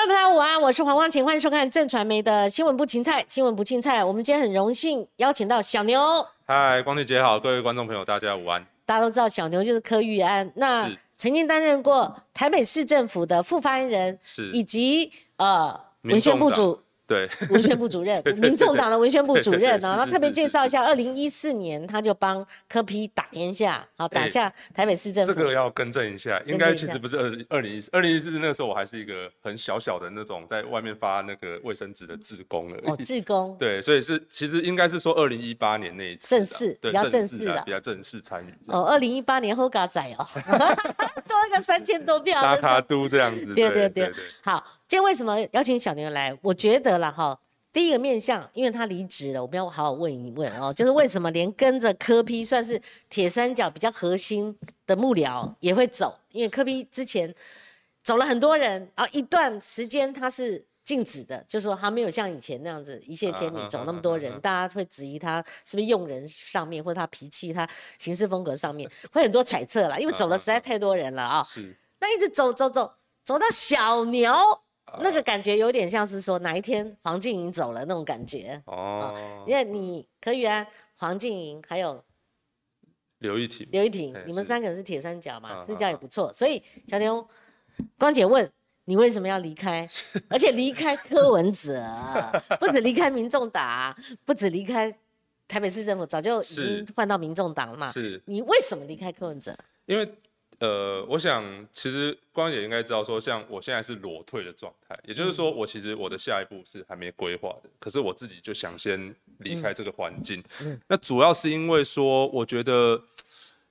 观众朋友午安，我是黄光晴，欢迎收看正传媒的新闻不芹菜，新闻不芹菜。我们今天很荣幸邀请到小牛，嗨，光俊姐好，各位观众朋友，大家午安。大家都知道小牛就是柯玉安，那曾经担任过台北市政府的副发言人，是以及呃民文宣部众主对，文宣部主任 民众党的文宣部主任呢，那特别介绍一下，二零一四年他就帮柯批打天下，好打哎下台北市政府。这个要更正一下，应该其实不是二二零一四，二零一四那个时候我还是一个很小小的那种在外面发那个卫生纸的志工而哦，已。志工，对，所以是其实应该是说二零一八年那一次啊正式对比较正式式啦啊比较正式参与。哦，二零一八年后嘎仔哦，多一个三千多票，沙卡都这样子，对对对对。好，今天为什么邀请小牛来？我觉得了哈，第一个面向，因为他离职了，我们要好好问一问哦，就是为什么连跟着柯批算是铁三角比较核心的幕僚也会走？因为柯批之前走了很多人，然后一段时间他是。静止的，就是说他没有像以前那样子一泻千里走那么多人，大家会质疑他是不是用人上面，或者他脾气、他行事风格上面会很多揣测啦，因为走了实在太多人了啊、是那一直走走走走到小牛，啊那个感觉有点像是说哪一天黄静莹走了那种感觉。哦，因为你可以啊、黄静莹还有刘玉婷，刘一婷哎，你们三个人是铁三角嘛，啊私交也不错，所以小牛，光姐问你为什么要离开，而且离开柯文哲，不止离开民众党，不止离开台北市政府，早就已经是换到民众党了嘛。是你为什么离开柯文哲？因为呃，我想其实光姐应该知道说，像我现在是裸退的状态，也就是说，我其实我的下一步是还没规划的，可是我自己就想先离开这个环境。那主要是因为说，我觉得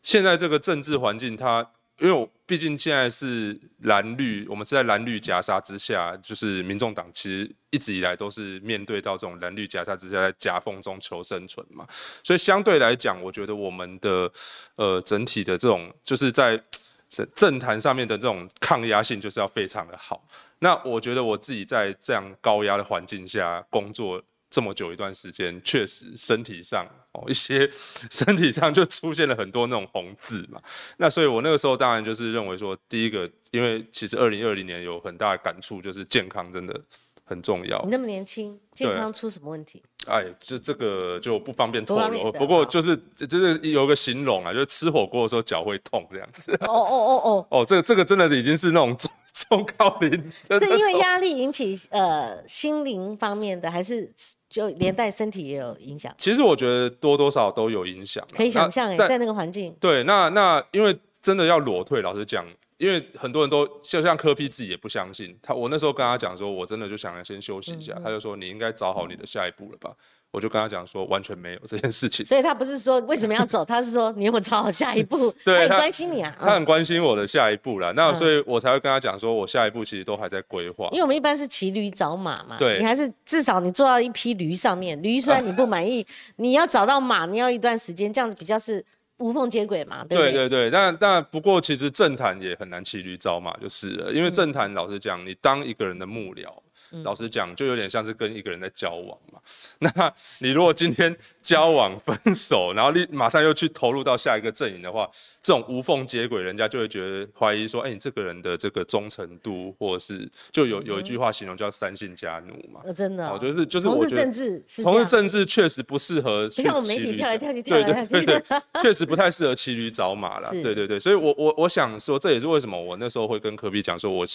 现在这个政治环境它。因为我毕竟现在是蓝绿，我们是在蓝绿夹杀之下，就是民众党其实一直以来都是面对到这种蓝绿夹杀之下，在夹缝中求生存嘛。所以相对来讲，我觉得我们的呃整体的这种就是在政政坛上面的这种抗压性就是要非常的好。那我觉得我自己在这样高压的环境下工作这么久一段时间，确实身体上哦一些 身体上就出现了很多那种红字嘛。那所以我那个时候当然就是认为说，第一个，因为其实二零二零年有很大的感触，就是健康真的很重要你。那么年轻，健康出什么问题？哎，就这个就不方便透露，不过就是就是有个形容啊，就是吃火锅的时候脚会痛这样子。哦哦哦哦，哦，这个这个真的已经是那种中中高龄，是因为压力引起呃心灵方面的，还是就连带身体也有影响？其实我觉得多多少少都有影响啊。可以想象哎，那在那个环境，对，那那因为真的要裸退，老实讲，因为很多人都就像柯 P 自己也不相信他。我那时候跟他讲说，我真的就想要先休息一嗯下，他就说你应该找好你的下一步了吧。我就跟他讲说，完全没有这件事情。所以他不是说为什么要走，他是说你有找好下一步，对他很他关心你啊。嗯他很关心我的下一步啦，那嗯所以我才会跟他讲说，我下一步其实都还在规划因。为我们一般是骑驴找马嘛，对你还是至少你坐到一匹驴上面，驴虽然你不满意，你要找到马，你要一段时间，这样子比较是无缝接轨嘛，对不对？对对对，但但不过其实政坛也很难骑驴找马就是了，因为政坛老实讲，你当一个人的幕僚，老实讲就有点像是跟一个人在交往嘛。那你如果今天交往分手，然后立马上又去投入到下一个阵营的话，这种无缝接轨，人家就会觉得怀疑说，哎、你这个人的这个忠诚度，或者是就有有一句话形容叫三姓家奴嘛。呃，真的哦、哦，就是就是我觉得同事政治是这样同志政治确实不适合去像我们媒体跳来跳去跳对来跳去对对对，确实不太适合骑驴找马啦。是对对对，所以我我我想说，这也是为什么我那时候会跟科比讲说，我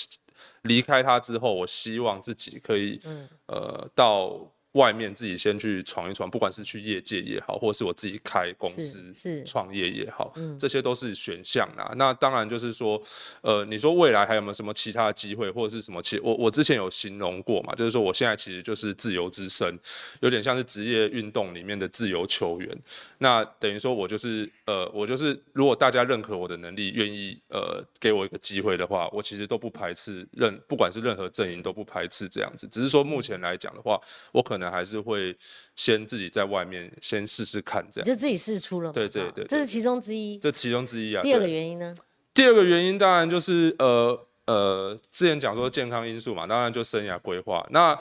离开他之后，我希望自己可以、嗯。呃到外面自己先去闯一闯，不管是去业界也好，或是我自己开公司创业也好，嗯这些都是选项啦。那当然就是说，呃，你说未来还有没有什么其他的机会，或者是什么其？我我之前有形容过嘛，就是说我现在其实就是自由之身，有点像是职业运动里面的自由球员。那等于说我就是呃，我就是如果大家认可我的能力，愿意呃给我一个机会的话，我其实都不排斥任，不管是任何阵营都不排斥这样子。只是说目前来讲的话，我可能还是会先自己在外面先试试看这样。就自己试出了对对对对这是其中之一。这其中之一啊。第二个原因呢？第二个原因当然就是呃呃，之前讲说健康因素嘛，当然就生涯规划。那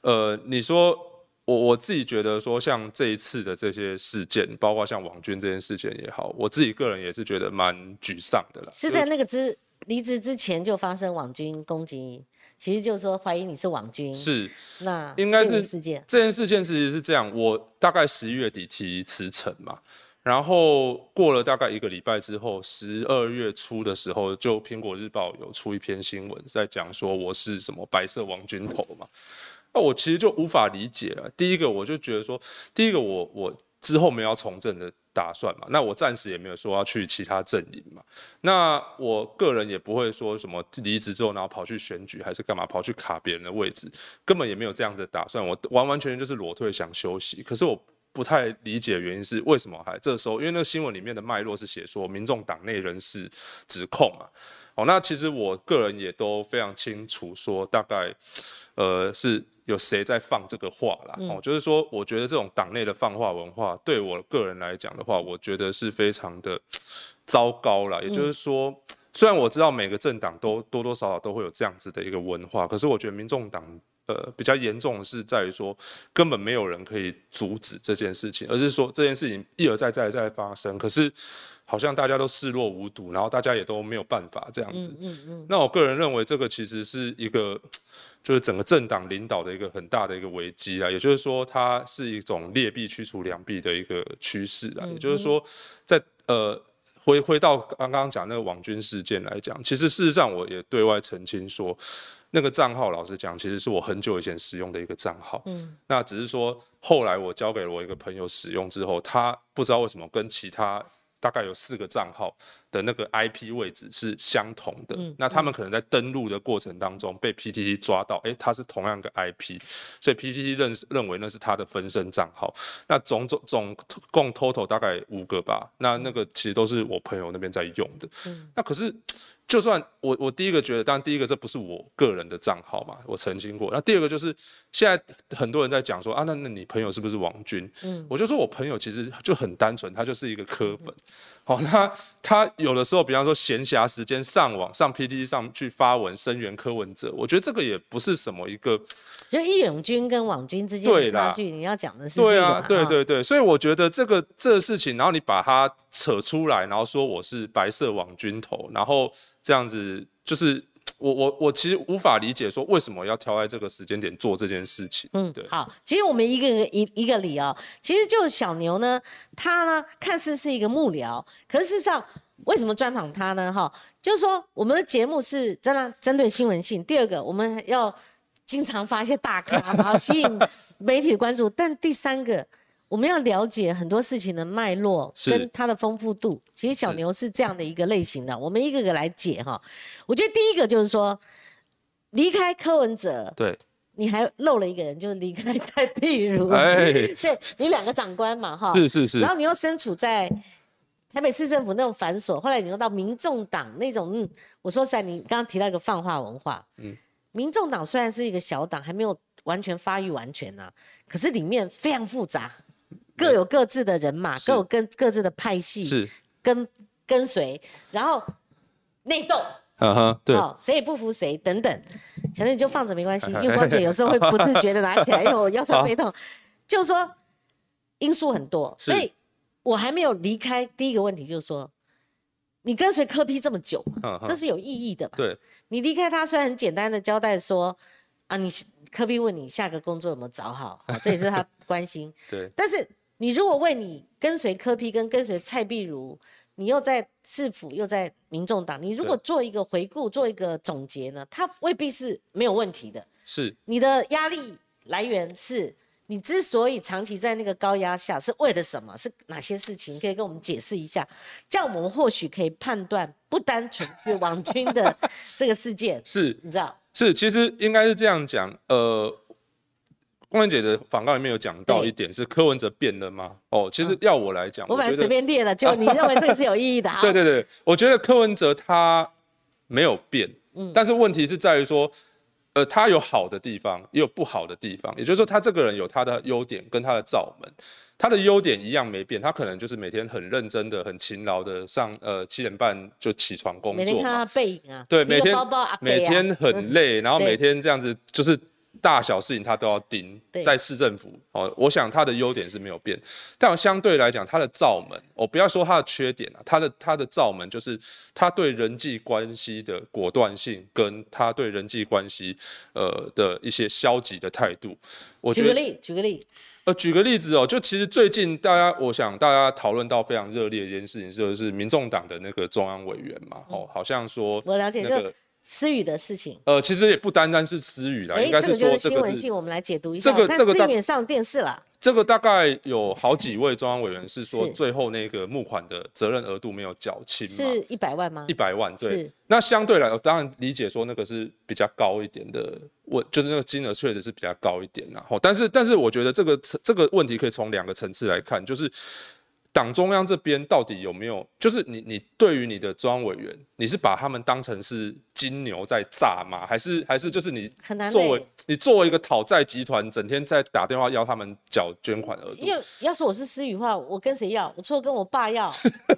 呃，你说我我自己觉得说，像这一次的这些事件，包括像网军这件事件也好，我自己个人也是觉得蛮沮丧的啦。是在那个之离职之前就发生网军攻击其实就是说怀疑你是网军。是，那应该是这个事件。这件事件其实是这样，我大概十一月底提辞呈嘛，然后过了大概一个礼拜之后，十二月初的时候，就苹果日报有出一篇新闻，在讲说我是什么白色王军头嘛。那我其实就无法理解了。第一个，我就觉得说，第一个我我之后没有要从政的打算嘛，那我暂时也没有说要去其他阵营嘛。那我个人也不会说什么离职之后，然后跑去选举还是干嘛，跑去卡别人的位置，根本也没有这样子的打算。我完完全全就是裸退想休息。可是我不太理解原因是为什么还这时候，因为那个新闻里面的脉络是写说民众党内人士指控嘛。哦，那其实我个人也都非常清楚，说大概呃是。有谁在放这个话啦？哦，就是说，我觉得这种党内的放话文化，对我个人来讲的话，我觉得是非常的糟糕啦。也就是说，虽然我知道每个政党都多多少少都会有这样子的一个文化，可是我觉得民众党呃比较严重的是在于说，根本没有人可以阻止这件事情，而是说这件事情一而再再而再发生，可是好像大家都视若无睹，然后大家也都没有办法这样子。嗯嗯。那我个人认为，这个其实是一个。就是整个政党领导的一个很大的一个危机啊，也就是说，它是一种劣币驱除良币的一个趋势啊。也就是说，在呃回回到刚刚讲那个网军事件来讲，其实事实上我也对外澄清说，那个账号老实讲，其实是我很久以前使用的一个账号。嗯，那只是说后来我交给了我一个朋友使用之后，他不知道为什么跟其他大概有四个账号。的那个 IP 位置是相同的，那他们可能在登录的过程当中被 PTT 抓到，哎，他是同样的 IP，所以 PTT 认认为那是他的分身账号。那总总总共 total 大概五个吧，那那个其实都是我朋友那边在用的。嗯那可是。就算我我第一个觉得，当然第一个这不是我个人的账号嘛，我澄清过。那第二个就是现在很多人在讲说啊，那那你朋友是不是王军？嗯，我就说我朋友其实就很单纯，他就是一个科粉。好，那他有的时候，比方说闲暇时间上网上 PTT 上去发文声援柯文哲，我觉得这个也不是什么一个，就义勇军跟网军之间的差距，你要讲的是对啊，对对对，所以我觉得这个这个事情，然后你把它扯出来，然后说我是白色网军头，然后。这样子就是我我我其实无法理解说为什么要挑在这个时间点做这件事情。嗯，对。好，其实我们一个一一个理哦，其实就小牛呢，他呢看似是一个幕僚，可是事实上为什么专访他呢？哈，就是说我们的节目是真的针对新闻性。第二个，我们要经常发一些大咖，然后吸引 媒体的关注。但第三个。我们要了解很多事情的脉络跟它的丰富度。其实小牛是这样的一个类型的，我们一个个来解哈。我觉得第一个就是说，离开柯文哲，对，你还漏了一个人，就是离开蔡碧如，哎，对，你两个长官嘛哈，是是是，然后你又身处在台北市政府那种繁琐，后来你又到民众党那种，嗯，我说实在，你刚刚提到一个泛化文化，嗯，民众党虽然是一个小党，还没有完全发育完全呢，可是里面非常复杂。各有各自的人马，各有各各自的派系，是跟跟随，然后内斗，嗯哼，对，谁也不服谁等等。小林你就放着没关系，因为光姐有时候会不自觉的拿起来，因为我腰酸背痛。就是说因素很多，所以我还没有离开。第一个问题就是说，你跟随科批这么久，这是有意义的。对，你离开他虽然很简单的交代说啊，你科批问你下个工作有没有找好，这也是他关心。对，但是。你如果为你跟随柯批跟跟随蔡碧如，你又在市府又在民众党，你如果做一个回顾做一个总结呢，它未必是没有问题的。是你的压力来源是你之所以长期在那个高压下是为了什么？是哪些事情可以跟我们解释一下？这样我们或许可以判断，不单纯是王军的 这个事件。是，你知道？是，其实应该是这样讲，呃。光文姐的访告里面有讲到一点，是柯文哲变了吗？哦，其实要我来讲，我本来随便列了，就 你认为这个是有意义的哈。对对对，我觉得柯文哲他没有变，嗯，但是问题是在于说，呃，他有好的地方，也有不好的地方，也就是说，他这个人有他的优点跟他的罩门，他的优点一样没变，他可能就是每天很认真的、很勤劳的上，呃，七点半就起床工作，每天看他背影啊，对，每天每天很累，然后每天这样子就是。大小事情他都要盯，在市政府哦，我想他的优点是没有变，但相对来讲，他的罩门，我不要说他的缺点啊，他的他的罩门就是他对人际关系的果断性，跟他对人际关系呃的一些消极的态度。我举个例，举个例，呃，举个例子哦，就其实最近大家，我想大家讨论到非常热烈的一件事情，就是民众党的那个中央委员嘛，哦，好像说我了解，就那个思雨的事情。呃，其实也不单单是私语啦，哎应，该这个就是说这个新闻性，我们来解读一下。这个这个大思雨也上电视了，这个大概有好几位中央委员是说最后那个募款的责任额度没有缴清嘛，是一百万吗一？百万，对。那相对来，我当然理解说那个是比较高一点的问，就是那个金额确实是比较高一点然后，但是但是我觉得这个这个问题可以从两个层次来看，就是党中央这边到底有没有，就是你你对于你的中央委员，你是把他们当成是金牛在炸吗？还是还是就是你很难作为你作为一个讨债集团，整天在打电话要他们缴捐款额度？因为要是我是思雨的话，我跟谁要？我除了跟我爸要，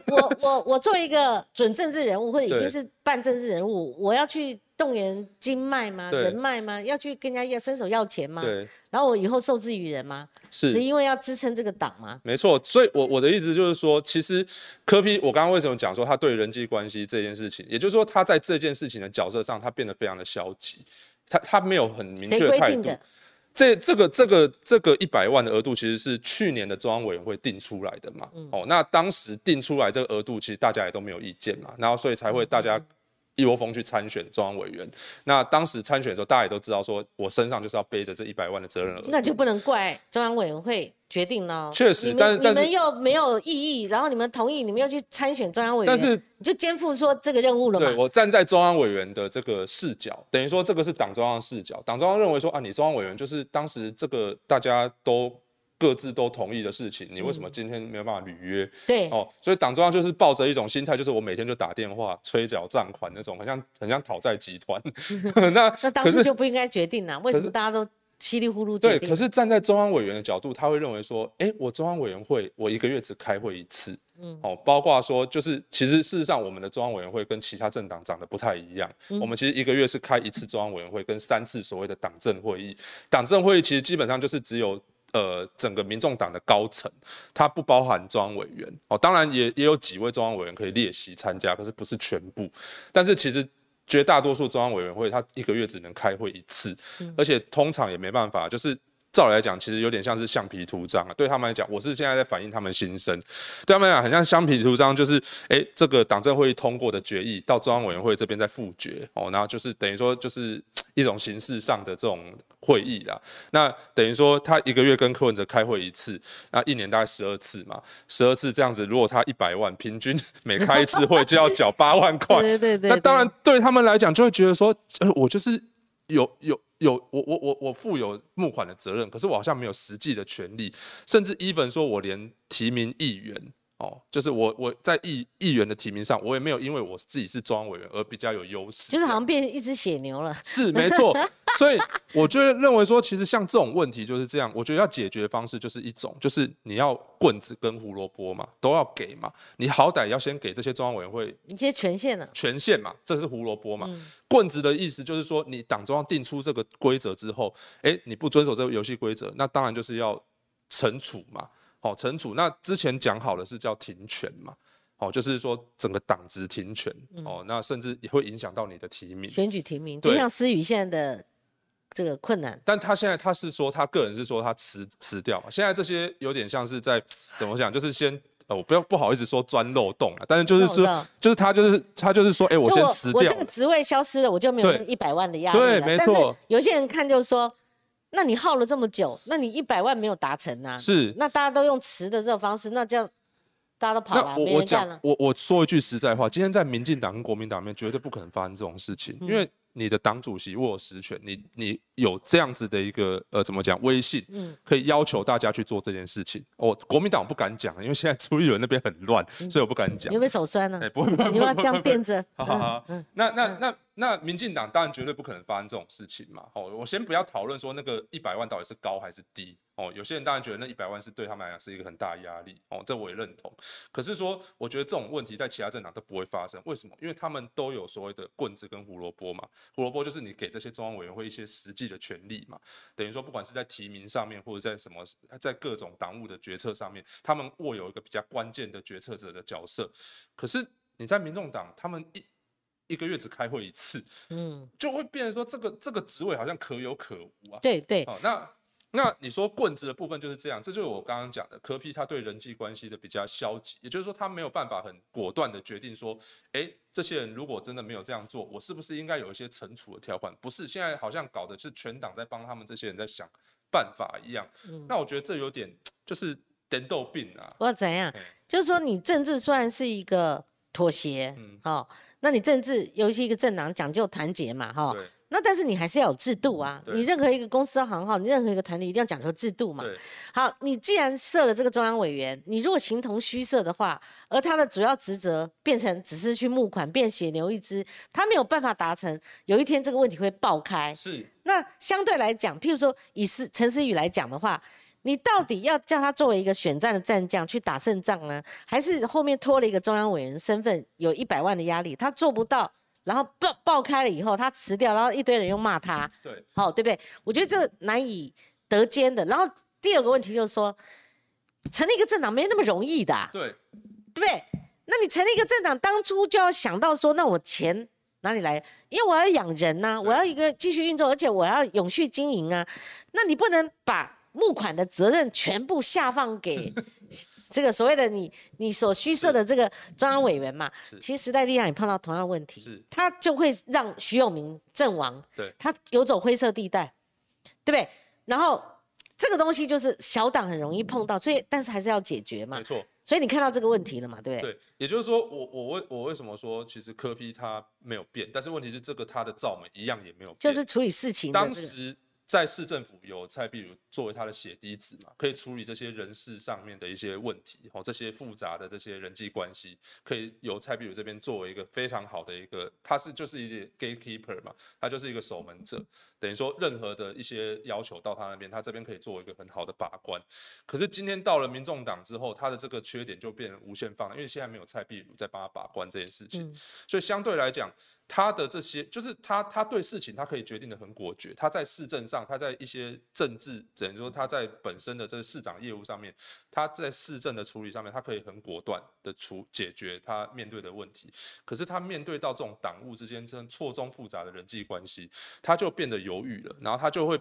我我我作为一个准政治人物或者已经是半政治人物，我要去动员经脉吗？人脉吗？要去跟人家要伸手要钱吗？对，然后我以后受制于人吗？是只因为要支撑这个党吗？没错，所以我我的意思就是说，其实柯批，我刚刚为什么讲说他对人际关系这件事情，也就是说他在这件事情的角色上，他变得非常的消极，他他没有很明谁确的态度。这这个这个这个一百万的额度，其实是去年的中央委员会定出来的嘛。嗯哦，那当时定出来这个额度，其实大家也都没有意见嘛，然后所以才会大家一窝蜂去参选中央委员。那当时参选的时候，大家也都知道，说我身上就是要背着这一百万的责任额。那就不能怪中央委员会决定了。确实但是你们又没有异议，然后你们同意，你们又去参选中央委员，但是你就肩负说这个任务了嘛？对我站在中央委员的这个视角，等于说这个是党中央的视角。党中央认为说啊，你中央委员就是当时这个大家都各自都同意的事情，你为什么今天没有办法履约？对，哦，所以党中央就是抱着一种心态，就是我每天就打电话催缴账款那种，很像很像讨债集团。那那当初就不应该决定啊？为什么大家都稀里糊涂对，决定？可是站在中央委员的角度，他会认为说，哎，我中央委员会我一个月只开会一次，嗯，哦，包括说就是其实事实上我们的中央委员会跟其他政党长得不太一样，嗯我们其实一个月是开一次中央委员会跟三次所谓的党政会议，党政会议其实基本上就是只有。呃，整个民众党的高层，它不包含中央委员哦，当然也也有几位中央委员可以列席参加，可是不是全部。但是其实绝大多数中央委员会，它一个月只能开会一次，而且通常也没办法，就是照理来讲，其实有点像是橡皮图章啊。对他们来讲，我是现在在反映他们心声，对他们来讲很像橡皮图章，就是哎，这个党政会议通过的决议到中央委员会这边再复决哦，然后就是等于说就是一种形式上的这种会议啦。那等于说他一个月跟柯文哲开会一次，那一年大概十二次嘛，十二次这样子，如果他一百万，平均每开一次会就要缴八万块，对对对，那当然对对他们来讲，就会觉得说，呃，我就是有有有，我我我我负有募款的责任，可是我好像没有实际的权利，甚至 even 说我连提名议员。哦，就是我我在议议员的提名上，我也没有因为我自己是中央委员而比较有优势，就是好像变一只血牛了。是没错，所以我就认为说，其实像这种问题就是这样。我觉得要解决的方式就是一种，就是你要棍子跟胡萝卜嘛，都要给嘛。你好歹要先给这些中央委员会一些权限呢？权限嘛，这是胡萝卜嘛。棍子的意思就是说，你党中央定出这个规则之后，哎，你不遵守这个游戏规则，那当然就是要惩处嘛。好、惩处。那之前讲好的是叫停权嘛。哦，就是说整个党职停权，哦，那甚至也会影响到你的提名。选举提名，就像思雨现在的这个困难，但他现在他是说，他个人是说他辞辞掉嘛。现在这些有点像是在怎么讲，就是先呃，我不要不好意思说钻漏洞了，但是就是说就是他就是他就是说，哎、我先辞掉我这个。职位消失了，我就没有一百万的压力对了。对没错有些人看就说，那你耗了这么久，那你一百万没有达成呐、是，那大家都用辞的这种方式，那这样大家都跑了，那我我讲没人干了。我我说一句实在话，今天在民进党跟国民党里面绝对不可能发生这种事情，嗯因为你的党主席握有实权，你你有这样子的一个呃怎么讲威信，嗯可以要求大家去做这件事情。我国民党不敢讲，因为现在朱立伦那边很乱，所以我不敢讲你。会不会手酸呢哎、？不会不会，你要不要这样不会不会垫着？好好好，那那那那民进党当然绝对不可能发生这种事情嘛。哦，我先不要讨论说那个一百万到底是高还是低。哦，有些人当然觉得那一百万是对他们来讲是一个很大压力。哦，这我也认同。可是说，我觉得这种问题在其他政党都不会发生。为什么？因为他们都有所谓的棍子跟胡萝卜嘛。胡萝卜就是你给这些中央委员会一些实际的权利嘛。等于说，不管是在提名上面，或者在什么，在各种党务的决策上面，他们握有一个比较关键的决策者的角色。可是你在民众党，他们一一个月只开会一次，嗯，就会变成说这个这个职位好像可有可无啊。对对。哦，那。那你说棍子的部分就是这样，这就是我刚刚讲的柯批他对人际关系的比较消极，也就是说他没有办法很果断的决定说，哎，这些人如果真的没有这样做，我是不是应该有一些惩处的条款？不是，现在好像搞的是全党在帮他们这些人在想办法一样。嗯那我觉得这有点就是颠豆病啊。我怎样？就是说你政治虽然是一个妥协，嗯，好，那你政治尤其一个政党讲究团结嘛，哈。那但是你还是要有制度啊！你任何一个公司行号，你任何一个团体一定要讲究制度嘛。好，你既然设了这个中央委员，你如果形同虚设的话，而他的主要职责变成只是去募款、变血牛一只，他没有办法达成，有一天这个问题会爆开。是。那相对来讲，譬如说以思陈思宇来讲的话，你到底要叫他作为一个选战的战将去打胜仗呢，还是后面拖了一个中央委员身份，有一百万的压力，他做不到？然后爆爆开了以后，他辞掉，然后一堆人又骂他，对，好，对不对？我觉得这难以得兼的。然后第二个问题就是说，成立一个政党没那么容易的，对，对不对？那你成立一个政党，当初就要想到说，那我钱哪里来？因为我要养人呐，我要一个继续运作，而且我要永续经营啊。那你不能把募款的责任全部下放给。这个所谓的你你所虚设的这个中央委员嘛，其实时代力量也碰到同样问题，他就会让徐永明阵亡，对，他游走灰色地带，对不对？然后这个东西就是小党很容易碰到，所以但是还是要解决嘛，没错。所以你看到这个问题了嘛，对不对？对，也就是说，我我为我为什么说其实科批他没有变，但是问题是这个他的造门一样也没有变，就是处理事情当时。在市政府有蔡壁如作为他的血滴子嘛，可以处理这些人事上面的一些问题，哦，这些复杂的这些人际关系，可以由蔡壁如这边作为一个非常好的一个，他是就是一个 gatekeeper 嘛，他就是一个守门者，等于说任何的一些要求到他那边，他这边可以做一个很好的把关。可是今天到了民众党之后，他的这个缺点就变成无限放大，因为现在没有蔡壁如在帮他把关这件事情，所以相对来讲。他的这些就是他，他对事情他可以决定的很果决。他在市政上，他在一些政治，等于说他在本身的这个市长业务上面，他在市政的处理上面，他可以很果断的处解决他面对的问题。可是他面对到这种党务之间这种错综复杂的人际关系，他就变得犹豫了，然后他就会。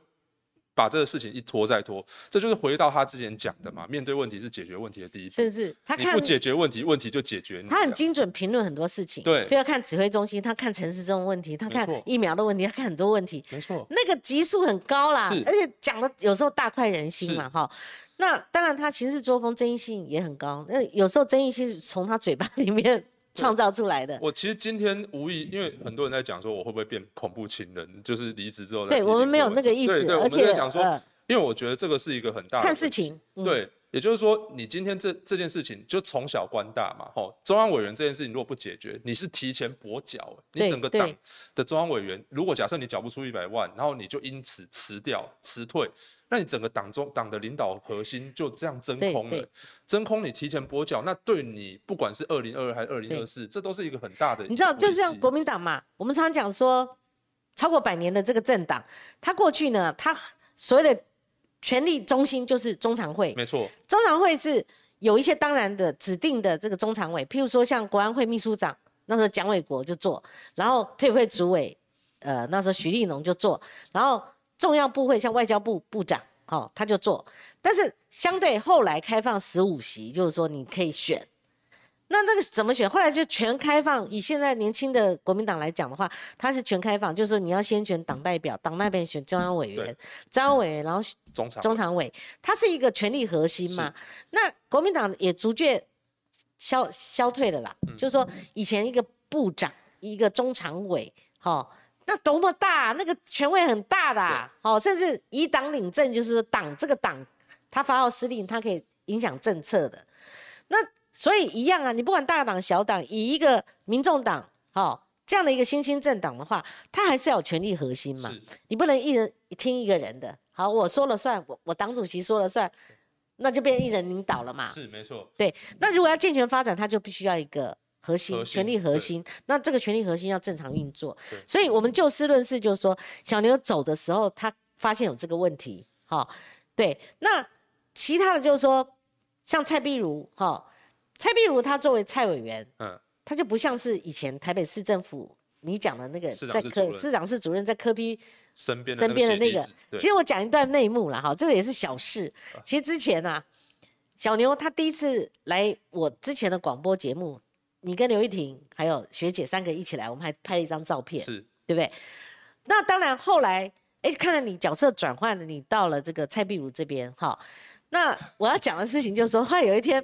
把这个事情一拖再拖，这就是回到他之前讲的嘛。面对问题是解决问题的第一步。是是，他不解决问题，问题就解决你。他很精准评论很多事情。对，不要看指挥中心，他看城市中的问题，他看疫苗的问题，他看很多问题。没错。那个级数很高啦，而且讲的有时候大快人心嘛，哈。那当然，他行事作风争议性也很高。那有时候争议性是从他嘴巴里面。创造出来的。我其实今天无意，因为很多人在讲说我会不会变恐怖情人，就是离职之后。对我们没有那个意思，对对，而且讲说，因为我觉得这个是一个很大的看事情。对，也就是说，你今天这这件事情就从小观大嘛，吼，中央委员这件事情如果不解决，你是提前跛脚，你整个党的中央委员，如果假设你缴不出一百万，然后你就因此辞掉辞退。那你整个党中党的领导核心就这样真空了，真空你提前跛脚，那对你不管是二零二二还是二零二四，这都是一个很大的。你知道，就像国民党嘛，我们常讲说，超过百年的这个政党，它过去呢，它所谓的权力中心就是中常会，没错，中常会是有一些当然的指定的这个中常委，譬如说像国安会秘书长那时候蒋纬国就做，然后退会主委，呃，那时候徐立农就做，然后。重要部会像外交部部长，哦，他就做。但是相对后来开放十五席，就是说你可以选。那那个怎么选？后来就全开放。以现在年轻的国民党来讲的话，他是全开放，就是说你要先选党代表，党代表选中央委员，中央委员然后中常中常委，他是一个权力核心嘛。那国民党也逐渐消消退了啦，就是说以前一个部长，一个中常委，哈。那多么大，那个权位很大的，哦，甚至以党领政，就是说党这个党，他发号施令，他可以影响政策的。那所以一样啊，你不管大党小党，以一个民众党，好这样的一个新兴政党的话，他还是要有权力核心嘛，你不能一人听一个人的。好，我说了算，我我党主席说了算，那就变一人领导了嘛。是没错，对，那如果要健全发展，他就必须要一个核心、权力核心。那这个权力核心要正常运作，所以我们就事论事，就是说小牛走的时候，他发现有这个问题，哈、对。那其他的就是说，像蔡壁如，哈、蔡壁如他作为蔡委员，嗯，他就不像是以前台北市政府你讲的那个在科市长室主任在科批身边身边的那个其实我讲一段内幕了哈，这个也是小事。其实之前啊，小牛他第一次来我之前的广播节目，你跟刘玉婷还有学姐三个一起来，我们还拍了一张照片，是对不对？那当然后来，哎，看到你角色转换了，你到了这个蔡碧如这边哈。那我要讲的事情就是说，后来有一天，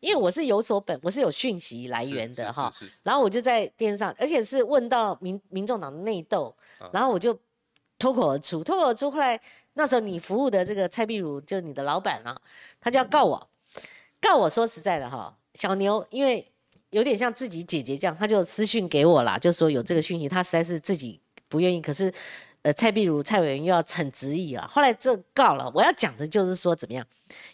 因为我是有所本，我是有讯息来源的哈，然后我就在电视上，而且是问到民民众党内斗，啊然后我就脱口而出，脱口而出。后来那时候你服务的这个蔡碧如，就你的老板啊，他就要告我，告我说实在的哈，小牛因为有点像自己姐姐这样，他就私讯给我啦，就说有这个讯息，他实在是自己不愿意，可是呃蔡碧如蔡委员又要逞执意啊，后来这告了，我要讲的就是说怎么样，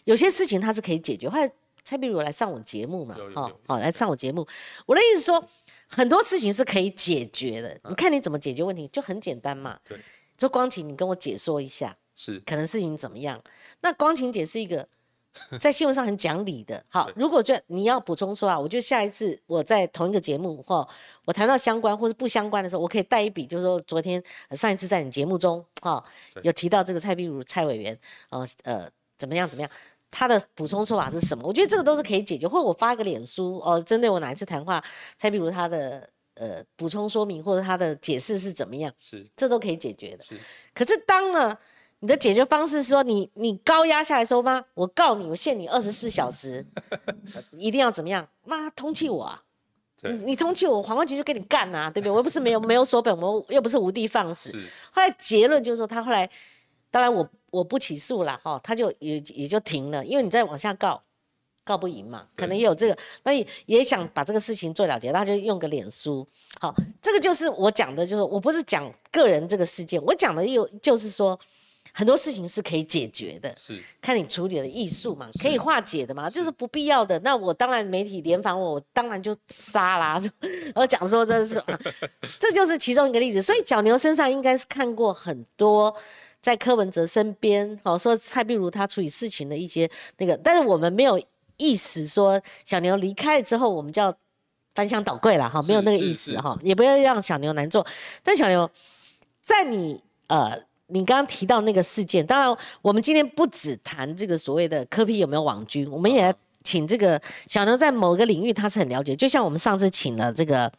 有些事情他是可以解决，后来。蔡碧如来上我节目嘛有，有哈，好来上我节目。我的意思说，很多事情是可以解决的，你看你怎么解决问题，就很简单嘛。对，就光晴，你跟我解说一下，是可能事情怎么样？那光晴姐是一个 在新闻上很讲理的。好，如果就你要补充说啊，我就下一次我在同一个节目或我谈到相关或是不相关的时候，我可以带一笔，就是说昨天、呃上一次在你节目中哈、对有提到这个蔡壁如蔡委员，呃呃怎么样怎么样。他的补充说法是什么？我觉得这个都是可以解决，或者我发一个脸书哦，针对我哪一次谈话，蔡壁如他的呃补充说明或者他的解释是怎么样，是这都可以解决的。是可是当呢，你的解决方式是说你你高压下来说吗？我告你，我限你二十四小时，呃一定要怎么样？妈通气我啊！你你通气我，黄冠群就跟你干啊，对不对？我又不是没有没有所本，我又不是无的放矢。是后来结论就是说，他后来，当然我我不起诉了哈，他就也也就停了，因为你再往下告，告不赢嘛，可能也有这个，那也也想把这个事情做了结，他就用个脸书。好，这个就是我讲的，就是我不是讲个人这个事件，我讲的又就是说。很多事情是可以解决的，是看你处理的艺术嘛，可以化解的嘛，就是不必要的。那我当然媒体联访我，我当然就杀啦。我讲说这是，这就是其中一个例子。所以小牛身上应该是看过很多，在柯文哲身边，哦，说蔡壁如他处理事情的一些那个，但是我们没有意思说小牛离开了之后，我们就要翻箱倒柜了哈，没有那个意思是哈，也不要让小牛难做。但小牛，在你呃。你刚刚提到那个事件，当然，我们今天不只谈这个所谓的科批有没有网军，我们也请这个小牛在某个领域他是很了解，就像我们上次请了这个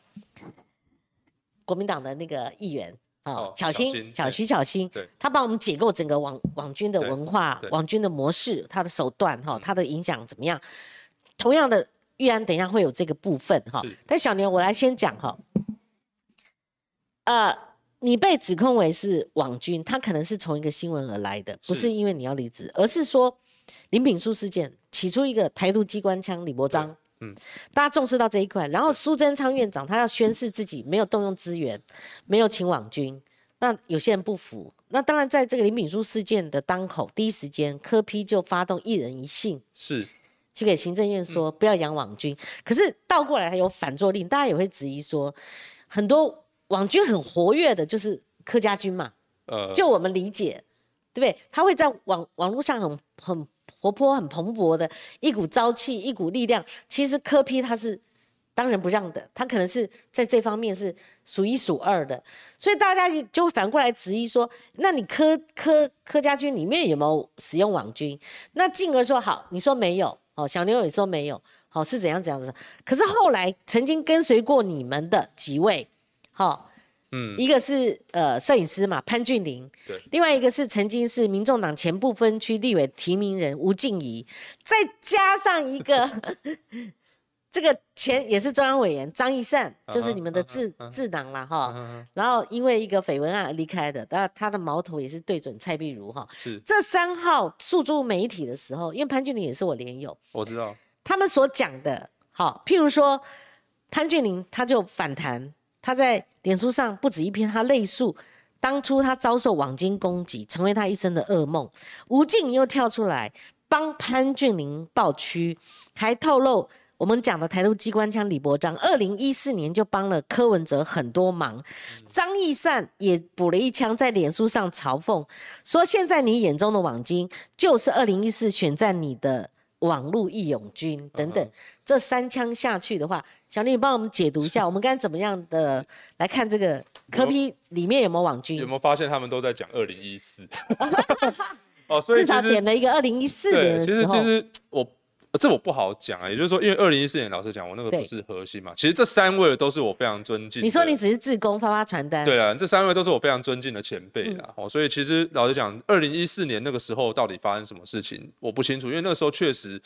国民党的那个议员啊哦，巧心巧徐巧心，他帮我们解构整个网网军的文化对、网军的模式、他的手段哈、嗯。他的影响怎么样？同样的，玉安等一下会有这个部分哈。是，但小牛我来先讲哈，呃。你被指控为是网军，他可能是从一个新闻而来的，不是是。因为你要离职，而是说林炳书事件起初一个台独机关枪李伯章，嗯。大家重视到这一块，然后苏贞昌院长他要宣誓自己没有动用资源，没有请网军，那有些人不服，那当然在这个林炳书事件的当口，第一时间科批就发动一人一信。是。去给行政院说不要养网军，可是倒过来还有反作令，大家也会质疑说，很多网军很活跃的，就是柯家军嘛，呃就我们理解，对不对？他会在网网络上很很活泼、很蓬勃的一股朝气、一股力量。其实柯批他是当仁不让的，他可能是在这方面是数一数二的，所以大家就就会反过来质疑说：那你柯柯柯家军里面有没有使用网军？那进而说好，你说没有，哦，小牛也说没有，好是怎样怎样的。可是后来曾经跟随过你们的几位，好、嗯。一个是呃摄影师嘛潘俊麟，对。另外一个是曾经是民众党前部分区立委提名人吴静怡，再加上一个 这个前也是中央委员张一善，就是你们的智智囊啦哈。嗯然后因为一个绯闻案而离开的，当然他的矛头也是对准蔡碧如哈。是。这三号诉诸媒体的时候，因为潘俊麟也是我连友，我知道。他们所讲的，好，譬如说潘俊麟他就反弹，他在脸书上不止一篇，他泪述当初他遭受网军攻击，成为他一生的噩梦。吴静又跳出来帮潘俊麟抱屈，还透露我们讲的台独机关枪李伯章，二零一四年就帮了柯文哲很多忙。张义善也补了一枪，在脸书上嘲讽说：“现在你眼中的网军，就是二零一四选战你的网络义勇军等等。这三枪下去的话，小丽，你帮我们解读一下，我们该怎么样的来看这个科批里面有没有网军有？没有发现他们都在讲二零一四？哦，所以至少点了一个二零一四年，的时候其，实我呃这我不好讲啊，也就是说，因为二零一四年老实讲，我那个不是核心嘛。其实这三位都是我非常尊敬的。你说你只是自工发发传单，对啊，这三位都是我非常尊敬的前辈嗯啦。哦，所以其实老实讲，二零一四年那个时候到底发生什么事情，我不清楚，因为那个时候确实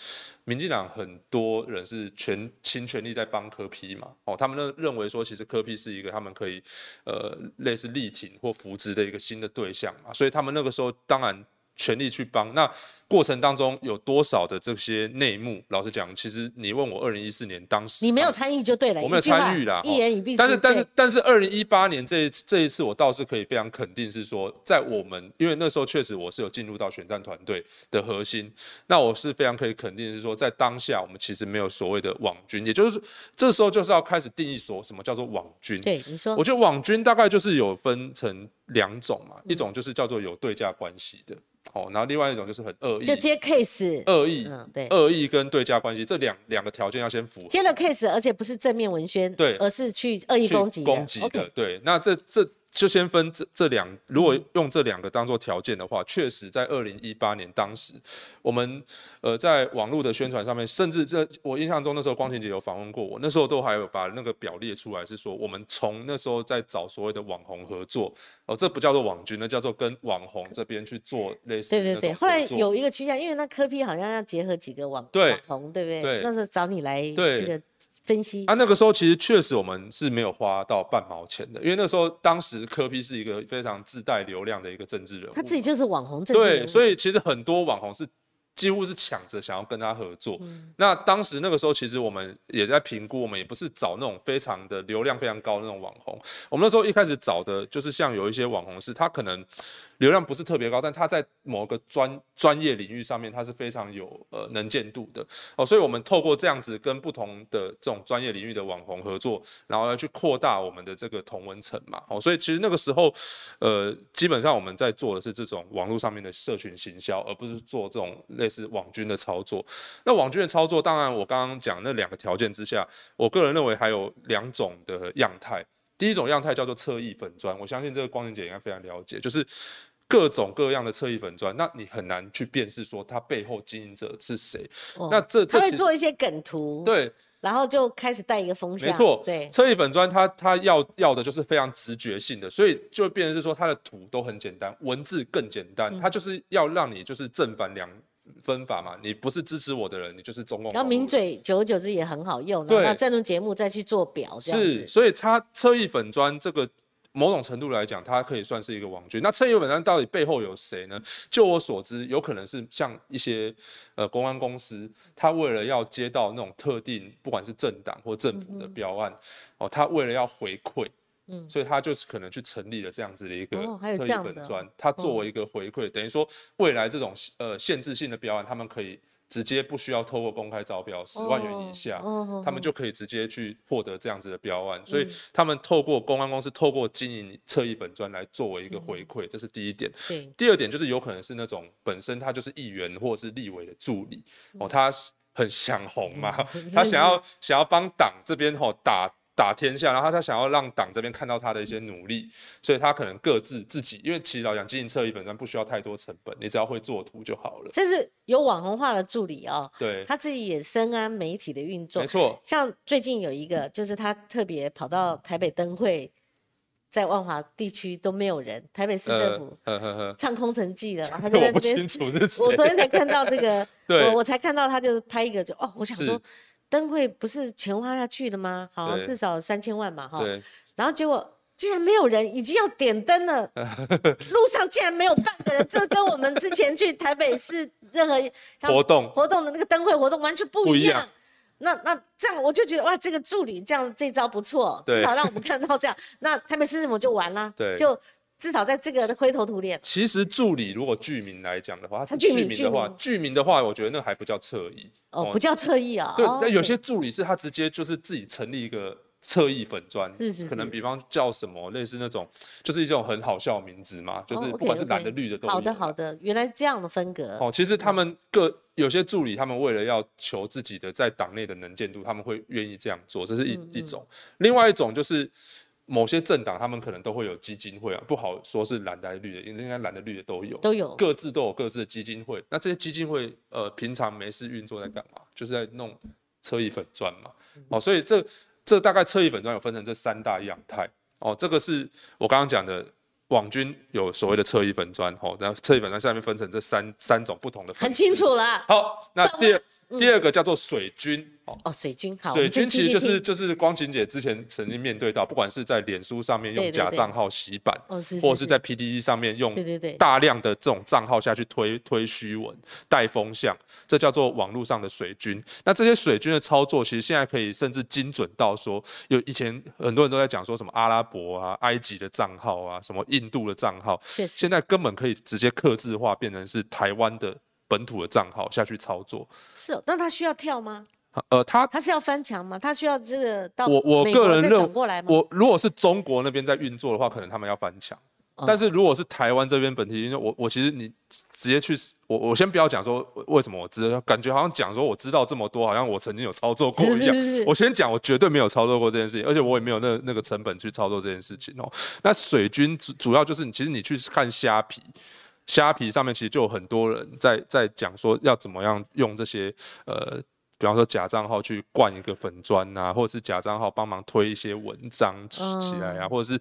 民进党很多人是全倾全力在帮柯批嘛。哦，他们认认为说，其实柯批是一个他们可以呃类似力挺或扶植的一个新的对象嘛，所以他们那个时候当然全力去帮。那过程当中有多少的这些内幕？老实讲，其实你问我二零一四年当时你没有参与就对了，我没有参与啦一言以蔽之。但是但是但是二零一八年这一次这一次我倒是可以非常肯定是说，在我们因为那时候确实我是有进入到选战团队的核心，那我是非常可以肯定是说，在当下我们其实没有所谓的网军，也就是这时候就是要开始定义说什么叫做网军。对你说我，觉得网军大概就是有分成两种嘛，嗯一种就是叫做有对价关系的，哦，然后另外一种就是很恶意，就接 case，恶意、嗯，对，恶意跟对价关系这两两个条件要先符合。接了 case，而且不是正面文宣，对。而是去恶意攻击攻击的对，那这这就先分这这两，如嗯。果用这两个当做条件的话，确实在二零一八年当时，我们呃在网络的宣传上面，甚至这我印象中那时候光晴姐有访问过我，那时候都还有把那个表列出来，是说我们从那时候在找所谓的网红合作，哦，这不叫做网军，那叫做跟网红这边去做类似对对对，后来有一个趋向，因为那科批好像要结合几个网对网红，对不对？对。那时候找你来对。这个分析，啊，那个时候其实确实我们是没有花到半毛钱的，因为那时候当时柯批是一个非常自带流量的一个政治人物，他自己就是网红政治人对，所以其实很多网红是几乎是抢着想要跟他合作。嗯那当时那个时候，其实我们也在评估，我们也不是找那种非常的流量非常高的那种网红。我们那时候一开始找的就是像有一些网红是，他可能流量不是特别高，但他在某个专专业领域上面，他是非常有呃能见度的哦。所以我们透过这样子跟不同的这种专业领域的网红合作，然后来去扩大我们的这个同文层嘛。哦，所以其实那个时候，呃，基本上我们在做的是这种网络上面的社群行销，而不是做这种类似网军的操作。那网军的操作，当然我刚刚讲那两个条件之下，我个人认为还有两种的样态。第一种样态叫做侧翼粉砖，我相信这个光明姐应该非常了解，就是各种各样的侧翼粉砖，那你很难去辨识说它背后经营者是谁。哦那这这他会做一些梗图，，对，然后就开始带一个风向，没错，对，侧翼粉砖它它要要的就是非常直觉性的，所以就变成是说它的图都很简单，文字更简单，嗯它就是要让你就是正反两分法嘛，你不是支持我的人，你就是中共。然后名。嘴久而久之也很好用，然后对到政论节目再去做表，这样是，子，所以它侧翼粉砖这个某种程度来讲，它可以算是一个网军。那侧翼粉砖到底背后有谁呢？就我所知，有可能是像一些呃公安公司，他为了要接到那种特定，不管是政党或政府的标案，哦，他为了要回馈。嗯所以他就是可能去成立了这样子的一个哦还有特这样的哦异粉砖，它作为一个回馈，等于说未来这种呃限制性的标案，他们可以直接不需要透过公开招标十万元以下，他们就可以直接去获得这样子的标案，所以嗯他们透过公安公司透过经营侧翼粉砖来作为一个嗯回馈，这是第一点。第二点就是有可能是那种本身他就是议员或者是立委的助理哦，他是很想红嘛，嗯他想要 想要帮党这边吼打。打天下，然后他想要让党这边看到他的一些努力，所以他可能各自自己，因为其实老讲经营侧翼本身不需要太多成本，你只要会做图就好了。这是有网红化的助理哦，对，他自己也深谙媒体的运作没，错，像最近有一个，就是他特别跑到台北灯会，在万华地区都没有人，台北市政府唱空城计的，然 后他就在那边清。楚。我昨天才看到这个，我我才看到他就是拍一个就哦，我想是说灯会不是钱花下去的吗？好像至少三千万嘛，哈。然后结果竟然没有人，已经要点灯了，路上竟然没有半个人，这跟我们之前去台北市任何像活动活动的那个灯会活动完全不一样。不一样那那这样我就觉得哇，这个助理这样这招不错，至少让我们看到这样，那台北市政府就完了，对就至少在这个灰头土脸。其实助理如果剧名来讲的话，他是剧名的话剧名，的话，我觉得那还不叫侧翼哦，不叫侧翼啊。对，哦但有些助理是他直接就是自己成立一个侧翼粉砖，是是是可能比方叫什么类似那种，就是一种很好笑的名字嘛，就是哦不管是蓝的绿的都。好的好。的，原来这样的分隔。哦，其实他们各有些助理，他们为了要求自己的在党内的能见度，他们会愿意这样做，这是一、嗯一种。另外一种就是某些政党，他们可能都会有基金会啊，不好说是蓝的还是绿的，应该蓝的绿的都有。都有各自都有各自的基金会。那这些基金会，呃，平常没事运作在干嘛？就是在弄车衣粉砖嘛。哦，所以这这大概车衣粉砖有分成这三大样态。哦，这个是我刚刚讲的。网军有所谓的侧翼粉砖，哦，然后侧翼粉砖下面分成这三三种不同的，很清。楚了。好，那第二第二个叫做水军，哦，哦，水军好，水军其实就是就是光晴姐之前曾经面对到，不管是在脸书上面用假账号洗版，哦是，是或者是在 PDD 上面用对对对。大量的这种账号下去推推虚文、带风向，这叫做网络上的水军。那这些水军的操作，其实现在可以甚至精准到说，有以前很多人都在讲说什么阿拉伯啊、埃及的账号啊、什么印度的账号，现在根本可以直接刻字化，变成是台湾的本土的账号下去操作。是哦。那他需要跳吗？呃，他他是要翻墙吗？他需要这个到我我个人认转过来吗？我如果是中国那边在运作的话，可能他们要翻墙。哦但是如果是台湾这边本地，因为我我其实你直接去，我我先不要讲说为什么我知道，感觉好像讲说我知道这么多，好像我曾经有操作过一样。是是是我先讲，我绝对没有操作过这件事情，而且我也没有那那个成本去操作这件事情哦。那水军主主要就是你，其实你去看虾皮，虾皮上面其实就有很多人在在讲说要怎么样用这些呃。比方说假账号去灌一个粉砖啊，或者是假账号帮忙推一些文章起来啊，嗯或者是